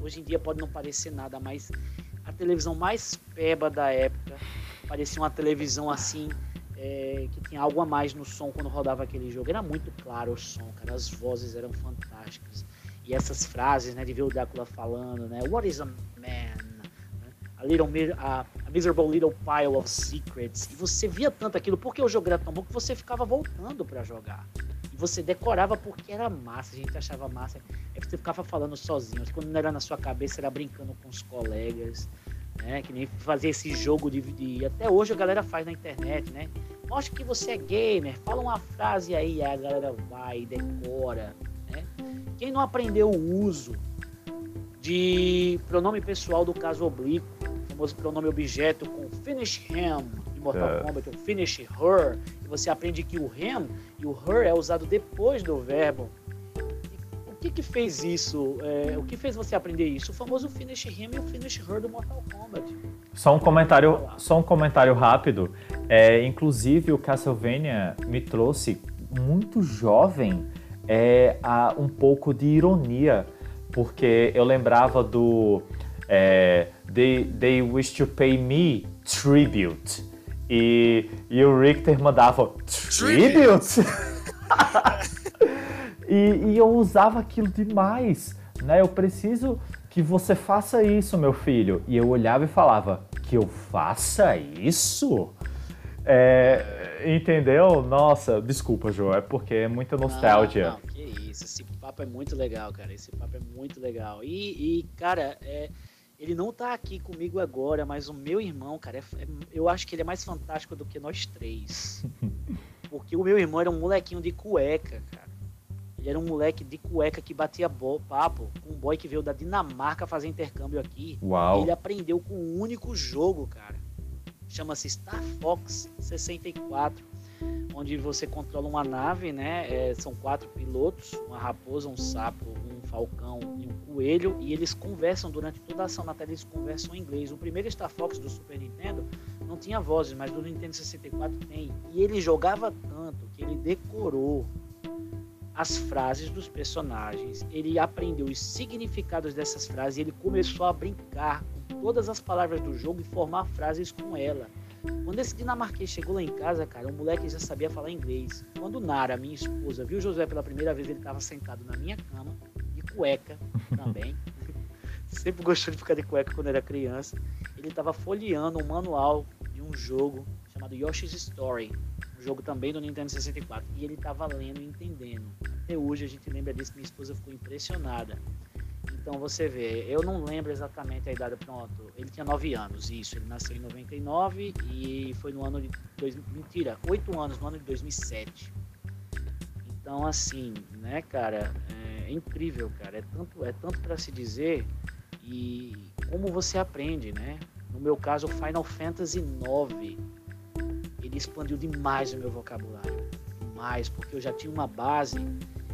Hoje em dia pode não parecer nada, mas a televisão mais peba da época parecia uma televisão assim, é, que tinha algo a mais no som quando rodava aquele jogo. Era muito claro o som, cara. As vozes eram fantásticas. E essas frases, né, de ver o Drácula falando, né? What is a man? A little, a, Miserable Little Pile of Secrets. E você via tanto aquilo, porque o jogo era tão bom que você ficava voltando para jogar. E você decorava porque era massa, a gente achava massa. Aí você ficava falando sozinho. Quando não era na sua cabeça, era brincando com os colegas. Né? Que nem fazer esse jogo de, de. Até hoje a galera faz na internet, né? Mostra que você é gamer, fala uma frase aí, aí a galera vai, decora. Né? Quem não aprendeu o uso de pronome pessoal do caso oblíquo, famoso pronome objeto com finish him de Mortal é. Kombat, ou finish her, e você aprende que o him e o her é usado depois do verbo. O que que fez isso? É, o que fez você aprender isso? O famoso finish him e o finish her do Mortal Kombat. Só um comentário, só um comentário rápido. É, inclusive o Castlevania me trouxe muito jovem é, a um pouco de ironia, porque eu lembrava do é, they, they wish to pay me tribute. E, e o Richter mandava tribute? e, e eu usava aquilo demais, né? Eu preciso que você faça isso, meu filho. E eu olhava e falava, que eu faça isso? É, entendeu? Nossa, desculpa, João, é porque é muita nostalgia. Não, não, que isso, esse papo é muito legal, cara. Esse papo é muito legal. E, e cara, é, ele não tá aqui comigo agora, mas o meu irmão, cara, é, é, eu acho que ele é mais fantástico do que nós três. Porque o meu irmão era um molequinho de cueca, cara. Ele era um moleque de cueca que batia papo com um boy que veio da Dinamarca fazer intercâmbio aqui. Uau. Ele aprendeu com um único jogo, cara. Chama-se Star Fox 64 onde você controla uma nave, né? É, são quatro pilotos, uma raposa, um sapo, um falcão e um coelho, e eles conversam durante toda a ação na tela, eles conversam em inglês. O primeiro Star Fox do Super Nintendo não tinha vozes, mas do Nintendo 64 tem. E ele jogava tanto que ele decorou as frases dos personagens, ele aprendeu os significados dessas frases ele começou a brincar com todas as palavras do jogo e formar frases com ela. Quando esse dinamarquês chegou lá em casa, cara, o moleque já sabia falar inglês. Quando Nara, minha esposa, viu o Josué pela primeira vez, ele estava sentado na minha cama, de cueca também. Sempre gostou de ficar de cueca quando era criança. Ele estava folheando um manual de um jogo chamado Yoshi's Story, jogo também do Nintendo 64. E ele estava lendo e entendendo. Até hoje a gente lembra disso, minha esposa ficou impressionada. Então você vê, eu não lembro exatamente a idade, pronto. Ele tinha 9 anos, isso. Ele nasceu em 99 e foi no ano de. Dois, mentira, 8 anos, no ano de 2007. Então, assim, né, cara, é incrível, cara. É tanto, é tanto para se dizer e como você aprende, né? No meu caso, Final Fantasy IX, ele expandiu demais o meu vocabulário. Demais, porque eu já tinha uma base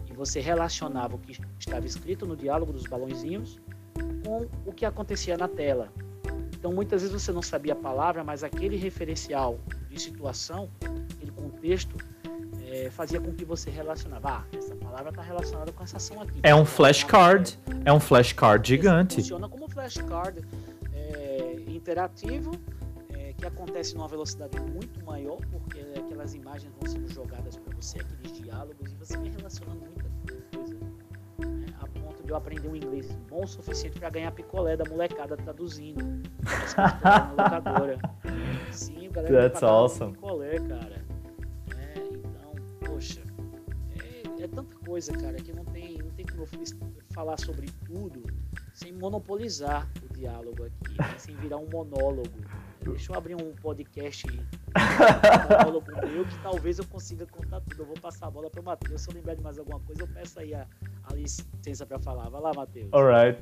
e você relacionava o que estava escrito no diálogo dos balãozinhos com o que acontecia na tela. Então, muitas vezes você não sabia a palavra, mas aquele referencial de situação, aquele contexto, é, fazia com que você relacionava. Ah, essa palavra está relacionada com essa ação aqui. É um flashcard. É um flashcard gigante. Funciona como flashcard é, interativo, que acontece numa velocidade muito maior, porque aquelas imagens vão sendo jogadas para você, aqueles diálogos, e você vai relacionando muita coisa. Né, a ponto de eu aprender um inglês bom o suficiente para ganhar picolé da molecada traduzindo. na locadora. Sim, o galera That's awesome. picolé, cara. É, então, poxa, é, é, tanta coisa, cara, que não tem, não tem como eu falar sobre tudo sem monopolizar o diálogo aqui, né? sem virar um monólogo. Deixa eu abrir um podcast um monólogo meu que talvez eu consiga contar tudo. Eu vou passar a bola para o Matheus. Se eu lembrar de mais alguma coisa, eu peço aí a, a licença para falar. Vai lá, Matheus. Alright.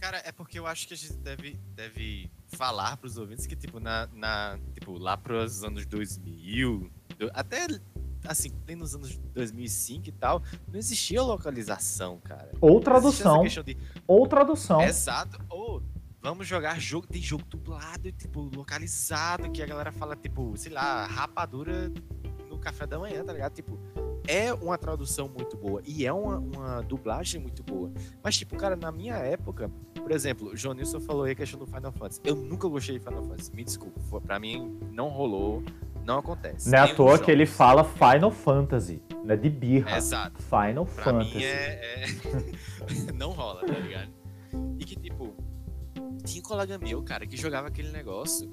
Cara, é porque eu acho que a gente deve, deve falar para os ouvintes que, tipo, na, na, tipo, lá para os anos 2000, até assim, tem nos anos 2005 e tal, não existia localização, cara. Ou tradução. De... Ou tradução. Exato. Ou vamos jogar jogo, tem jogo dublado tipo localizado que a galera fala tipo, sei lá, rapadura no café da manhã, tá ligado? Tipo, é uma tradução muito boa e é uma, uma dublagem muito boa. Mas tipo, cara, na minha época, por exemplo, o João Nilson falou aí a questão do Final Fantasy. Eu nunca gostei de Final Fantasy, me desculpa, para mim não rolou. Não acontece. Não é à toa que ele fala Final Fantasy, né? De birra. Exato. Final pra Fantasy. Mim é, é... não rola, tá ligado? E que, tipo, tinha um colega meu, cara, que jogava aquele negócio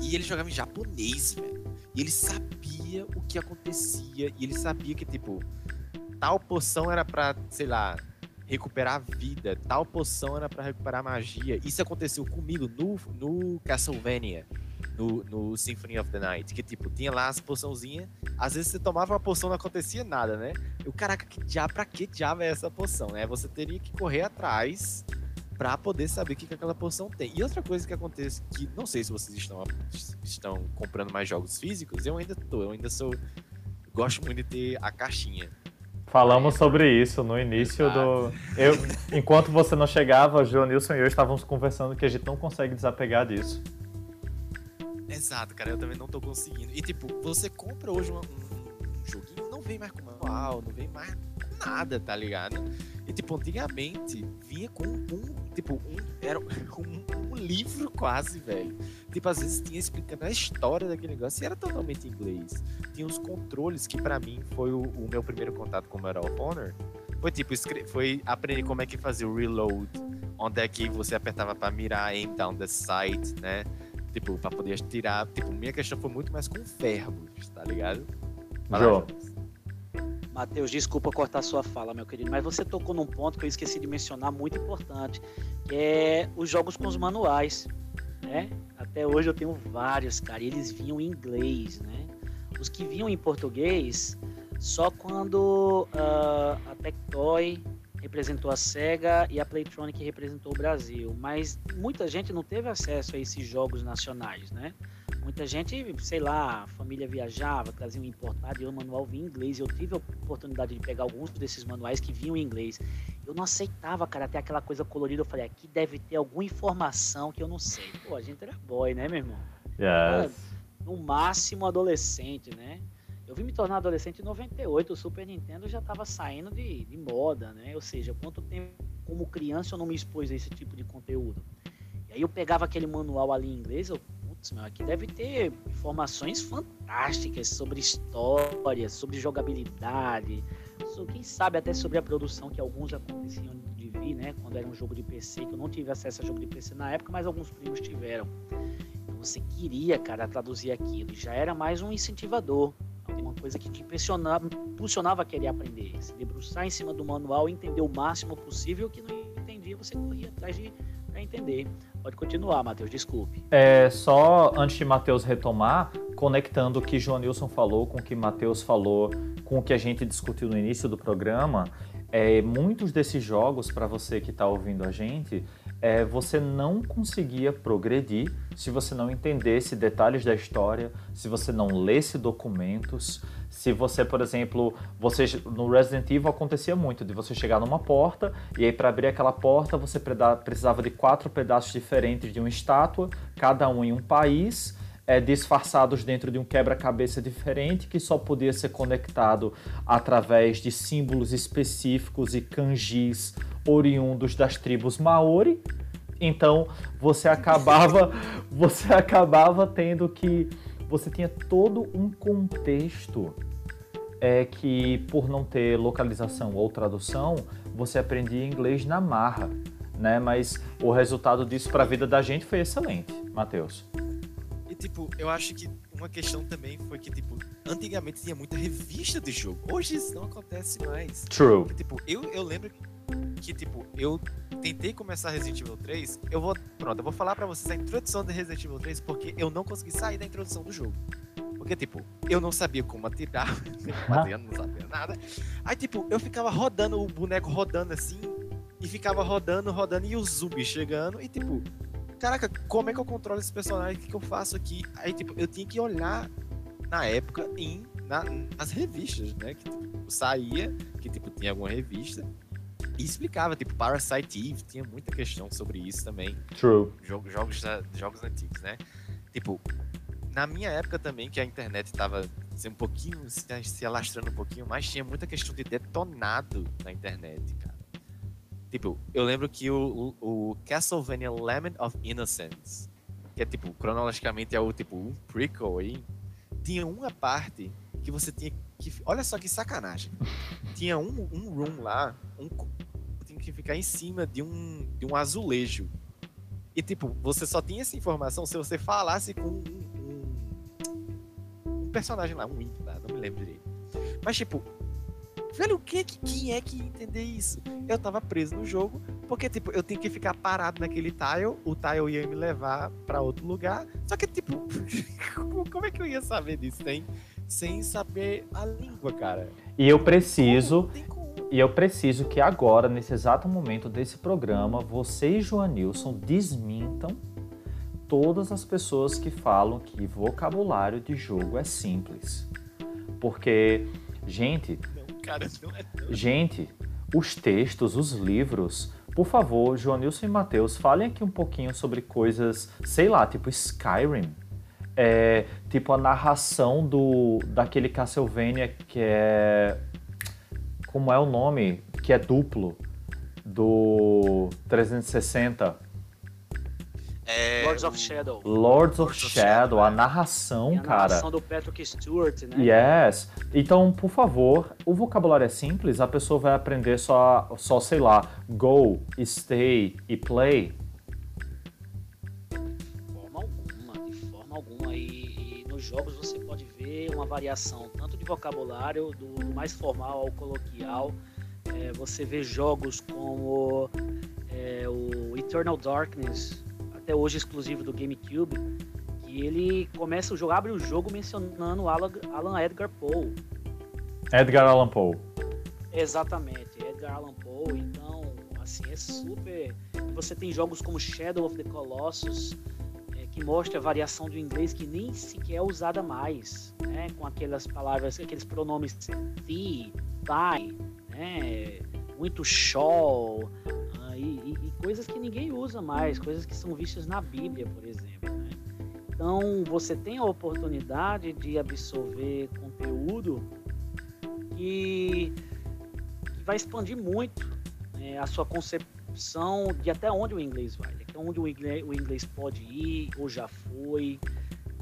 e ele jogava em japonês, velho. E ele sabia o que acontecia e ele sabia que, tipo, tal poção era pra, sei lá, recuperar a vida, tal poção era para recuperar a magia. Isso aconteceu comigo no, no Castlevania no, no Symphony of the Night, que tipo, tinha lá as poçãozinhas, às vezes você tomava uma poção não acontecia nada, né? Eu, caraca, que diabo, pra que diabo é essa poção, né? Você teria que correr atrás para poder saber o que, que aquela poção tem. E outra coisa que acontece, que não sei se vocês estão, estão comprando mais jogos físicos, eu ainda tô, eu ainda sou. Gosto muito de ter a caixinha. Falamos sobre isso no início Exato. do. Eu, enquanto você não chegava, o João Nilson e eu estávamos conversando que a gente não consegue desapegar disso. Exato, cara, eu também não tô conseguindo. E tipo, você compra hoje um, um, um joguinho, não vem mais com manual, não vem mais nada, tá ligado? E tipo, antigamente vinha com um, tipo, um, era um, um livro quase, velho. Tipo, às vezes tinha explicando a história daquele negócio e era totalmente em inglês. Tinha os controles que para mim foi o, o, meu primeiro contato com o Medal of Honor. Foi tipo, foi aprender como é que fazia o reload, onde é que você apertava para mirar aim down the sight, né? Tipo, pra poder tirar. Tipo, minha questão foi muito mais com verbos, tá ligado? Fala, Matheus, desculpa cortar sua fala, meu querido, mas você tocou num ponto que eu esqueci de mencionar, muito importante, que é os jogos com os manuais, né? Até hoje eu tenho vários, cara, e eles vinham em inglês, né? Os que vinham em português, só quando uh, a Tectoy representou a SEGA e a Playtronic representou o Brasil. Mas muita gente não teve acesso a esses jogos nacionais, né? Muita gente, sei lá, a família viajava, trazia um importado e o manual vinha em inglês. Eu tive a oportunidade de pegar alguns desses manuais que vinham em inglês. Eu não aceitava, cara, até aquela coisa colorida. Eu falei, aqui deve ter alguma informação que eu não sei. Pô, a gente era boy, né, meu irmão? Yes. no máximo adolescente, né? Eu vim me tornar adolescente em 98, o Super Nintendo já estava saindo de, de moda, né? Ou seja, quanto tempo como criança eu não me expus a esse tipo de conteúdo. E aí eu pegava aquele manual ali em inglês, eu, putz, meu, aqui deve ter informações fantásticas sobre história, sobre jogabilidade, sobre, quem sabe até sobre a produção que alguns aconteciam de vir, né? Quando era um jogo de PC, que eu não tive acesso a jogo de PC na época, mas alguns primos tiveram. Então você queria, cara, traduzir aquilo, já era mais um incentivador uma coisa que te impressionava, impulsionava a querer aprender. Se debruçar em cima do manual e entender o máximo possível, que não entendia, você corria atrás de entender. Pode continuar, Matheus, desculpe. É, só antes de Matheus retomar, conectando o que João Nilson falou com o que Matheus falou, com o que a gente discutiu no início do programa, é, muitos desses jogos, para você que está ouvindo a gente, é, você não conseguia progredir se você não entendesse detalhes da história, se você não lesse documentos, se você, por exemplo, você no Resident Evil acontecia muito de você chegar numa porta e aí para abrir aquela porta você precisava de quatro pedaços diferentes de uma estátua, cada um em um país é, disfarçados dentro de um quebra-cabeça diferente que só podia ser conectado através de símbolos específicos e kanjis oriundos das tribos Maori. Então você acabava você acabava tendo que você tinha todo um contexto é que por não ter localização ou tradução, você aprendia inglês na marra, né? Mas o resultado disso para a vida da gente foi excelente, Matheus tipo, eu acho que uma questão também foi que, tipo, antigamente tinha muita revista de jogo. Hoje isso não acontece mais. True. Porque, tipo, eu, eu lembro que, tipo, eu tentei começar Resident Evil 3. Eu vou. Pronto, eu vou falar pra vocês a introdução de Resident Evil 3 porque eu não consegui sair da introdução do jogo. Porque, tipo, eu não sabia como atirar, eu não sabia nada. Aí, tipo, eu ficava rodando, o boneco rodando assim, e ficava rodando, rodando, e o zumbi chegando, e, tipo, caraca, como é que eu controlo esse personagem? O que, que eu faço aqui? Aí, tipo, eu tinha que olhar na época em, na, nas revistas, né? Que tipo, saía, que tipo, tinha alguma revista. E explicava, tipo, Parasite Eve, tinha muita questão sobre isso também. True. Jogos, jogos, jogos antigos, né? Tipo, na minha época também, que a internet tava assim, um pouquinho, se, se alastrando um pouquinho mais, tinha muita questão de detonado na internet, cara. Tipo, eu lembro que o, o, o Castlevania Lament of Innocence, que é tipo, cronologicamente é o tipo um prequel aí, tinha uma parte que você tinha que. Olha só que sacanagem. tinha um, um room lá, um tinha que ficar em cima de um, de um azulejo. E tipo, você só tinha essa informação se você falasse com um, um, um personagem lá, um imp lá, não me lembro direito. Mas tipo, Velho, quem é que, quem é que ia entender isso? Eu tava preso no jogo, porque, tipo, eu tinha que ficar parado naquele tile, o tile ia me levar para outro lugar. Só que, tipo, como é que eu ia saber disso sem, sem saber a língua, cara? E eu preciso. E eu preciso que agora, nesse exato momento desse programa, você e Joanilson desmintam todas as pessoas que falam que vocabulário de jogo é simples. Porque, gente, cara, é tão... Gente, os textos, os livros, por favor, Joanilson e Matheus, falem aqui um pouquinho sobre coisas, sei lá, tipo Skyrim. É, tipo a narração do daquele Castlevania que é como é o nome? Que é duplo do 360 é, Lords of Shadow. Lords of Shadow, a narração, a cara. A narração do Patrick Stewart, né? Yes. Então, por favor, o vocabulário é simples, a pessoa vai aprender só, só sei lá, go, stay e play. De forma alguma, de forma alguma. E, e nos jogos você pode ver uma variação tanto de vocabulário, do, do mais formal ao coloquial. É, você vê jogos como é, o Eternal Darkness, até hoje exclusivo do GameCube, que ele começa o jogo, abre o jogo mencionando Alan, Alan Edgar Poe. Edgar Allan Poe. Exatamente, Edgar Allan Poe. Então, assim, é super. Você tem jogos como Shadow of the Colossus, é, que mostra a variação do inglês que nem sequer é usada mais, né? Com aquelas palavras, aqueles pronomes the, by, né? Muito show, e, e, coisas que ninguém usa mais, coisas que são vistas na Bíblia, por exemplo. Né? Então você tem a oportunidade de absorver conteúdo que, que vai expandir muito né, a sua concepção de até onde o inglês vai, até onde o inglês, o inglês pode ir ou já foi.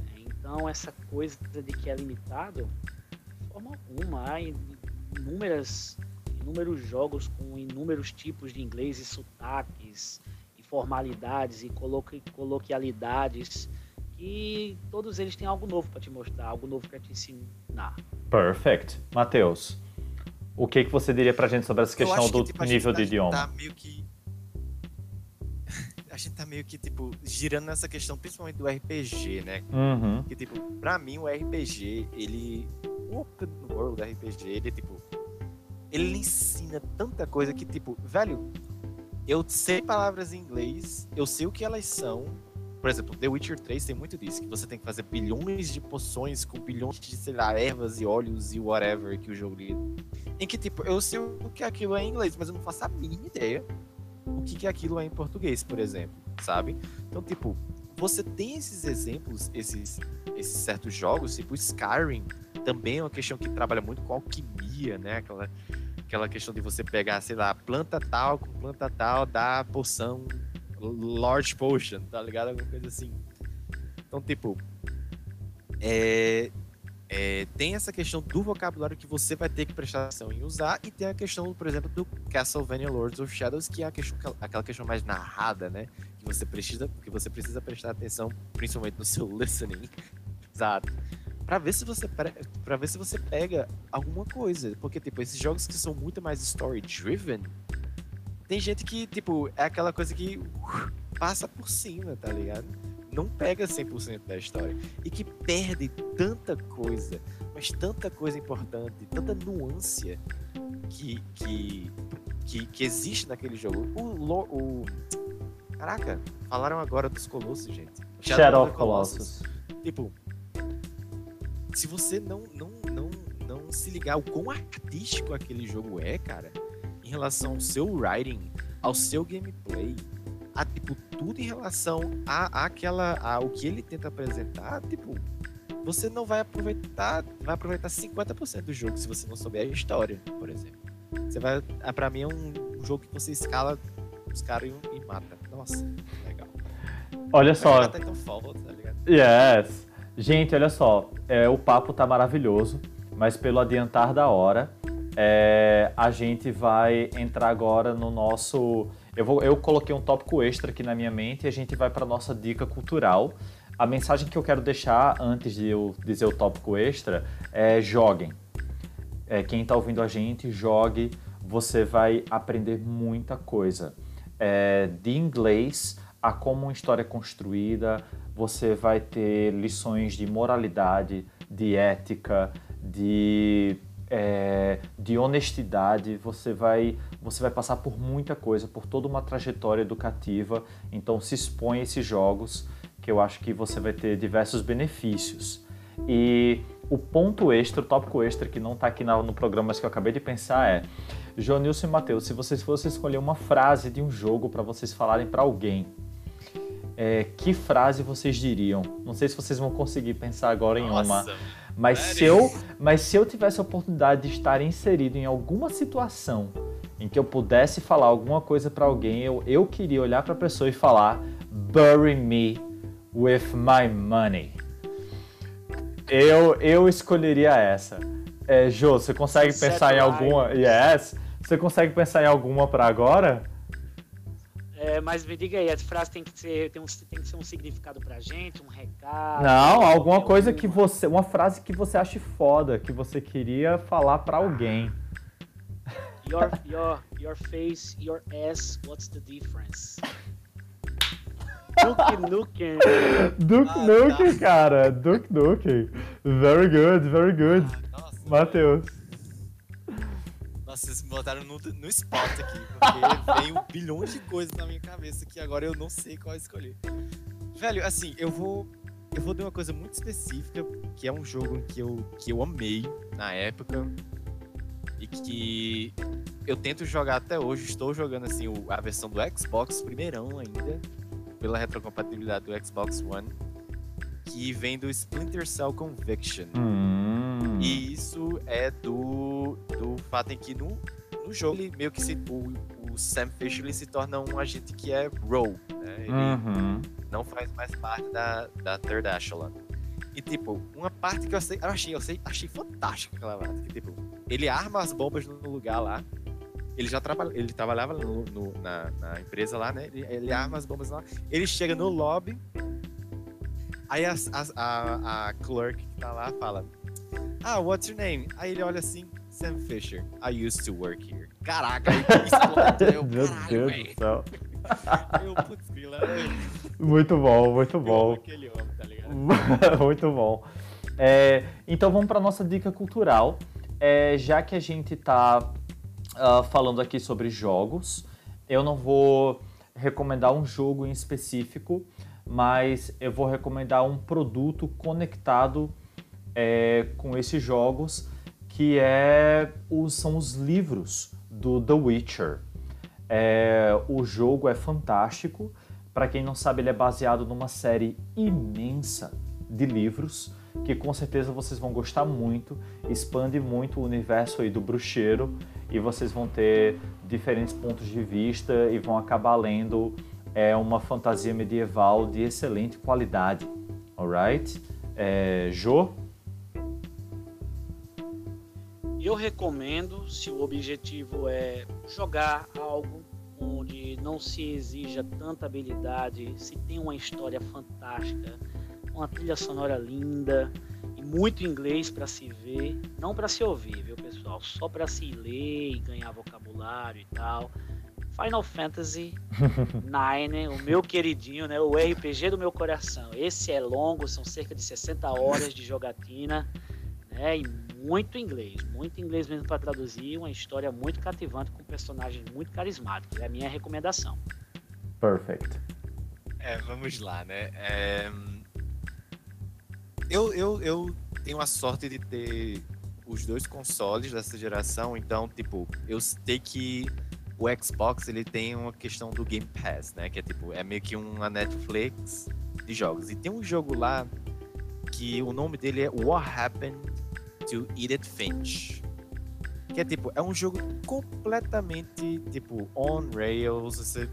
Né? Então essa coisa de que é limitado, de forma alguma, há inúmeras inúmeros jogos com inúmeros tipos de inglês e sotaques, e formalidades e coloqui coloquialidades, e todos eles têm algo novo para te mostrar, algo novo para te ensinar. Perfect. Matheus, o que, que você diria para a gente sobre essa questão do que, tipo, nível de idioma? Tá meio que... a gente tá meio que, tipo, girando nessa questão, principalmente do RPG, né? Uhum. Que, tipo, pra mim o RPG, ele. O Open World RPG, ele, tipo. Ele ensina tanta coisa que, tipo, velho, eu sei palavras em inglês, eu sei o que elas são. Por exemplo, The Witcher 3 tem muito disso, que você tem que fazer bilhões de poções com bilhões de, sei lá, ervas e óleos e whatever que o jogo lida. Em que, tipo, eu sei o que aquilo é em inglês, mas eu não faço a mínima ideia o que, que aquilo é em português, por exemplo, sabe? Então, tipo, você tem esses exemplos, esses, esses certos jogos, tipo Skyrim, também é uma questão que trabalha muito com alquimia, né? Aquela, aquela questão de você pegar, sei lá, planta tal com planta tal, dá poção, large potion, tá ligado? Alguma coisa assim. Então, tipo, é, é, tem essa questão do vocabulário que você vai ter que prestar atenção em usar, e tem a questão, por exemplo, do Castlevania Lords of Shadows, que é questão, aquela questão mais narrada, né? Que você precisa, que você precisa prestar atenção, principalmente no seu listening. Exato. Pra ver se você para ver se você pega alguma coisa, porque tipo, esses jogos que são muito mais story driven, tem gente que, tipo, é aquela coisa que uh, passa por cima, tá ligado? não pega 100% da história e que perde tanta coisa, mas tanta coisa importante, tanta nuance que, que, que, que existe naquele jogo. O, o, Caraca, falaram agora dos Colossos, gente. Shadow, Shadow of Colossus. Colossus. Tipo, se você não, não, não, não se ligar o quão artístico aquele jogo é, cara, em relação ao seu writing, ao seu gameplay, a tipo tudo em relação a, a aquela a, o que ele tenta apresentar, tipo, você não vai aproveitar, vai aproveitar 50% do jogo se você não souber a história, por exemplo. Você vai, ah, para mim é um, um, jogo que você escala os caras e, e, mata. Nossa, legal. Olha só. Tá tá ligado? Yes. Gente, olha só, é, o papo tá maravilhoso, mas pelo adiantar da hora, é, a gente vai entrar agora no nosso eu, vou, eu coloquei um tópico extra aqui na minha mente e a gente vai para nossa dica cultural. A mensagem que eu quero deixar antes de eu dizer o tópico extra é joguem. É, quem está ouvindo a gente, jogue. Você vai aprender muita coisa. É, de inglês a como uma história é construída, você vai ter lições de moralidade, de ética, de é, de honestidade, você vai, você vai passar por muita coisa, por toda uma trajetória educativa. Então se expõe a esses jogos, que eu acho que você vai ter diversos benefícios. E o ponto extra, o tópico extra que não está aqui no programa, mas que eu acabei de pensar é: João Nilson e Matheus, se vocês fossem escolher uma frase de um jogo para vocês falarem para alguém, é, que frase vocês diriam? Não sei se vocês vão conseguir pensar agora em Nossa. uma. Mas se, eu, mas se eu tivesse a oportunidade de estar inserido em alguma situação em que eu pudesse falar alguma coisa para alguém, eu, eu queria olhar para a pessoa e falar: Bury me with my money. Eu, eu escolheria essa. É, Jô, você consegue pensar em alguma? Yes. Você consegue pensar em alguma para agora? É, mas me diga aí, a frase tem que ser, tem, um, tem que ser um significado pra gente, um recado. Não, alguma coisa que você. Uma frase que você ache foda, que você queria falar pra alguém. Your, your, your face, your ass, what's the difference? Duke Nukem. Duke ah, Nukem, tá. cara. Duke Nukem. Very good, very good. Ah, Matheus. Nossa, vocês me botaram no, no spot aqui, porque veio bilhões de coisas na minha cabeça que agora eu não sei qual escolher. Velho, assim, eu vou. Eu vou dar uma coisa muito específica, que é um jogo que eu, que eu amei na época. E que eu tento jogar até hoje. Estou jogando assim a versão do Xbox primeirão ainda. Pela retrocompatibilidade do Xbox One. Que vem do Splinter Cell Conviction. Hum. E isso é do, do fato em que no, no jogo ele meio que se, o, o Sam Fisher ele se torna um agente que é row, né? Ele uhum. não faz mais parte da, da Third Echelon. E tipo, uma parte que eu, sei, eu achei, eu sei, achei fantástica aquela parte, que tipo, ele arma as bombas no lugar lá. Ele já trabalha, ele trabalhava no, no, na, na, empresa lá, né? Ele, ele arma as bombas lá. Ele chega no lobby, Aí a, a, a, clerk que tá lá fala: Ah, what's your name? Aí ele olha assim: Sam Fisher. I used to work here. Caraca, isso Meu Deus do céu. Eu, putz, Muito bom, muito bom. aquele homem, tá ligado? muito bom. É, então vamos para nossa dica cultural. É, já que a gente está uh, falando aqui sobre jogos, eu não vou recomendar um jogo em específico, mas eu vou recomendar um produto conectado é, com esses jogos, que é os, são os livros do The Witcher. É, o jogo é fantástico. Para quem não sabe, ele é baseado numa série imensa de livros que com certeza vocês vão gostar muito. Expande muito o universo aí do bruxeiro e vocês vão ter diferentes pontos de vista e vão acabar lendo é, uma fantasia medieval de excelente qualidade. Alright? É, jo? Eu recomendo, se o objetivo é jogar algo onde não se exija tanta habilidade, se tem uma história fantástica, uma trilha sonora linda e muito inglês para se ver, não para se ouvir, viu pessoal? Só para se ler e ganhar vocabulário e tal. Final Fantasy IX, o meu queridinho, né? O RPG do meu coração. Esse é longo, são cerca de 60 horas de jogatina, né? E muito inglês, muito inglês mesmo para traduzir, uma história muito cativante com personagens muito carismáticos. É a minha recomendação. Perfect. É, vamos lá, né? É... Eu, eu, eu tenho a sorte de ter os dois consoles dessa geração, então, tipo, eu sei que o Xbox ele tem uma questão do Game Pass, né? Que é tipo, é meio que uma Netflix de jogos. E tem um jogo lá que o nome dele é What Happened to Edith Finch. Que é tipo, é um jogo completamente tipo on rails, você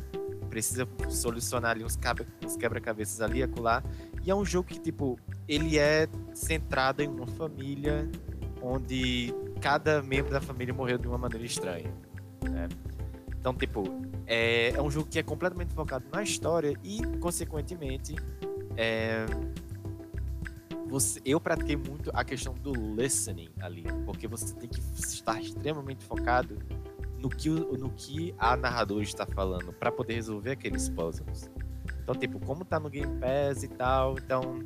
precisa solucionar ali uns, quebra-cabeças ali e acolá. E é um jogo que, tipo, ele é centrado em uma família onde cada membro da família morreu de uma maneira estranha. Né? Então, tipo, é, é um jogo que é completamente focado na história e, consequentemente, é, você, eu pratiquei muito a questão do listening ali, porque você tem que estar extremamente focado no que, no que a narradora está falando para poder resolver aqueles puzzles. Então, tipo, como tá no Game Pass e tal, então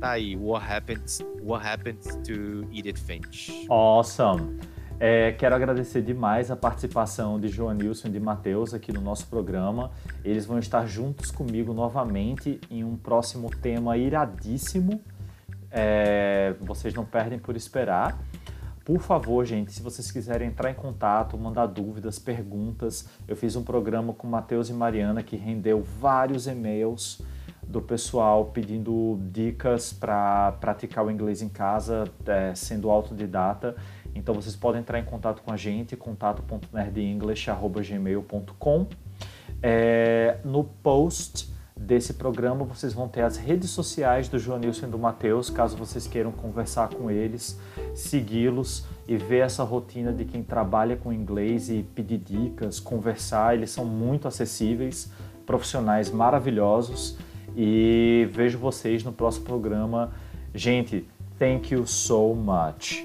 tá aí, What Happened, What happened to Edith Finch. Awesome. É, quero agradecer demais a participação de Joanilson e de Matheus aqui no nosso programa. Eles vão estar juntos comigo novamente em um próximo tema iradíssimo. É, vocês não perdem por esperar. Por favor, gente, se vocês quiserem entrar em contato, mandar dúvidas, perguntas, eu fiz um programa com Matheus e Mariana que rendeu vários e-mails do pessoal pedindo dicas para praticar o inglês em casa, é, sendo autodidata. Então vocês podem entrar em contato com a gente, contato.nerdenglish.gmail.com. É, no post desse programa vocês vão ter as redes sociais do Joanilson e do Matheus, caso vocês queiram conversar com eles, segui-los e ver essa rotina de quem trabalha com inglês e pedir dicas, conversar. Eles são muito acessíveis, profissionais maravilhosos e vejo vocês no próximo programa. Gente, thank you so much.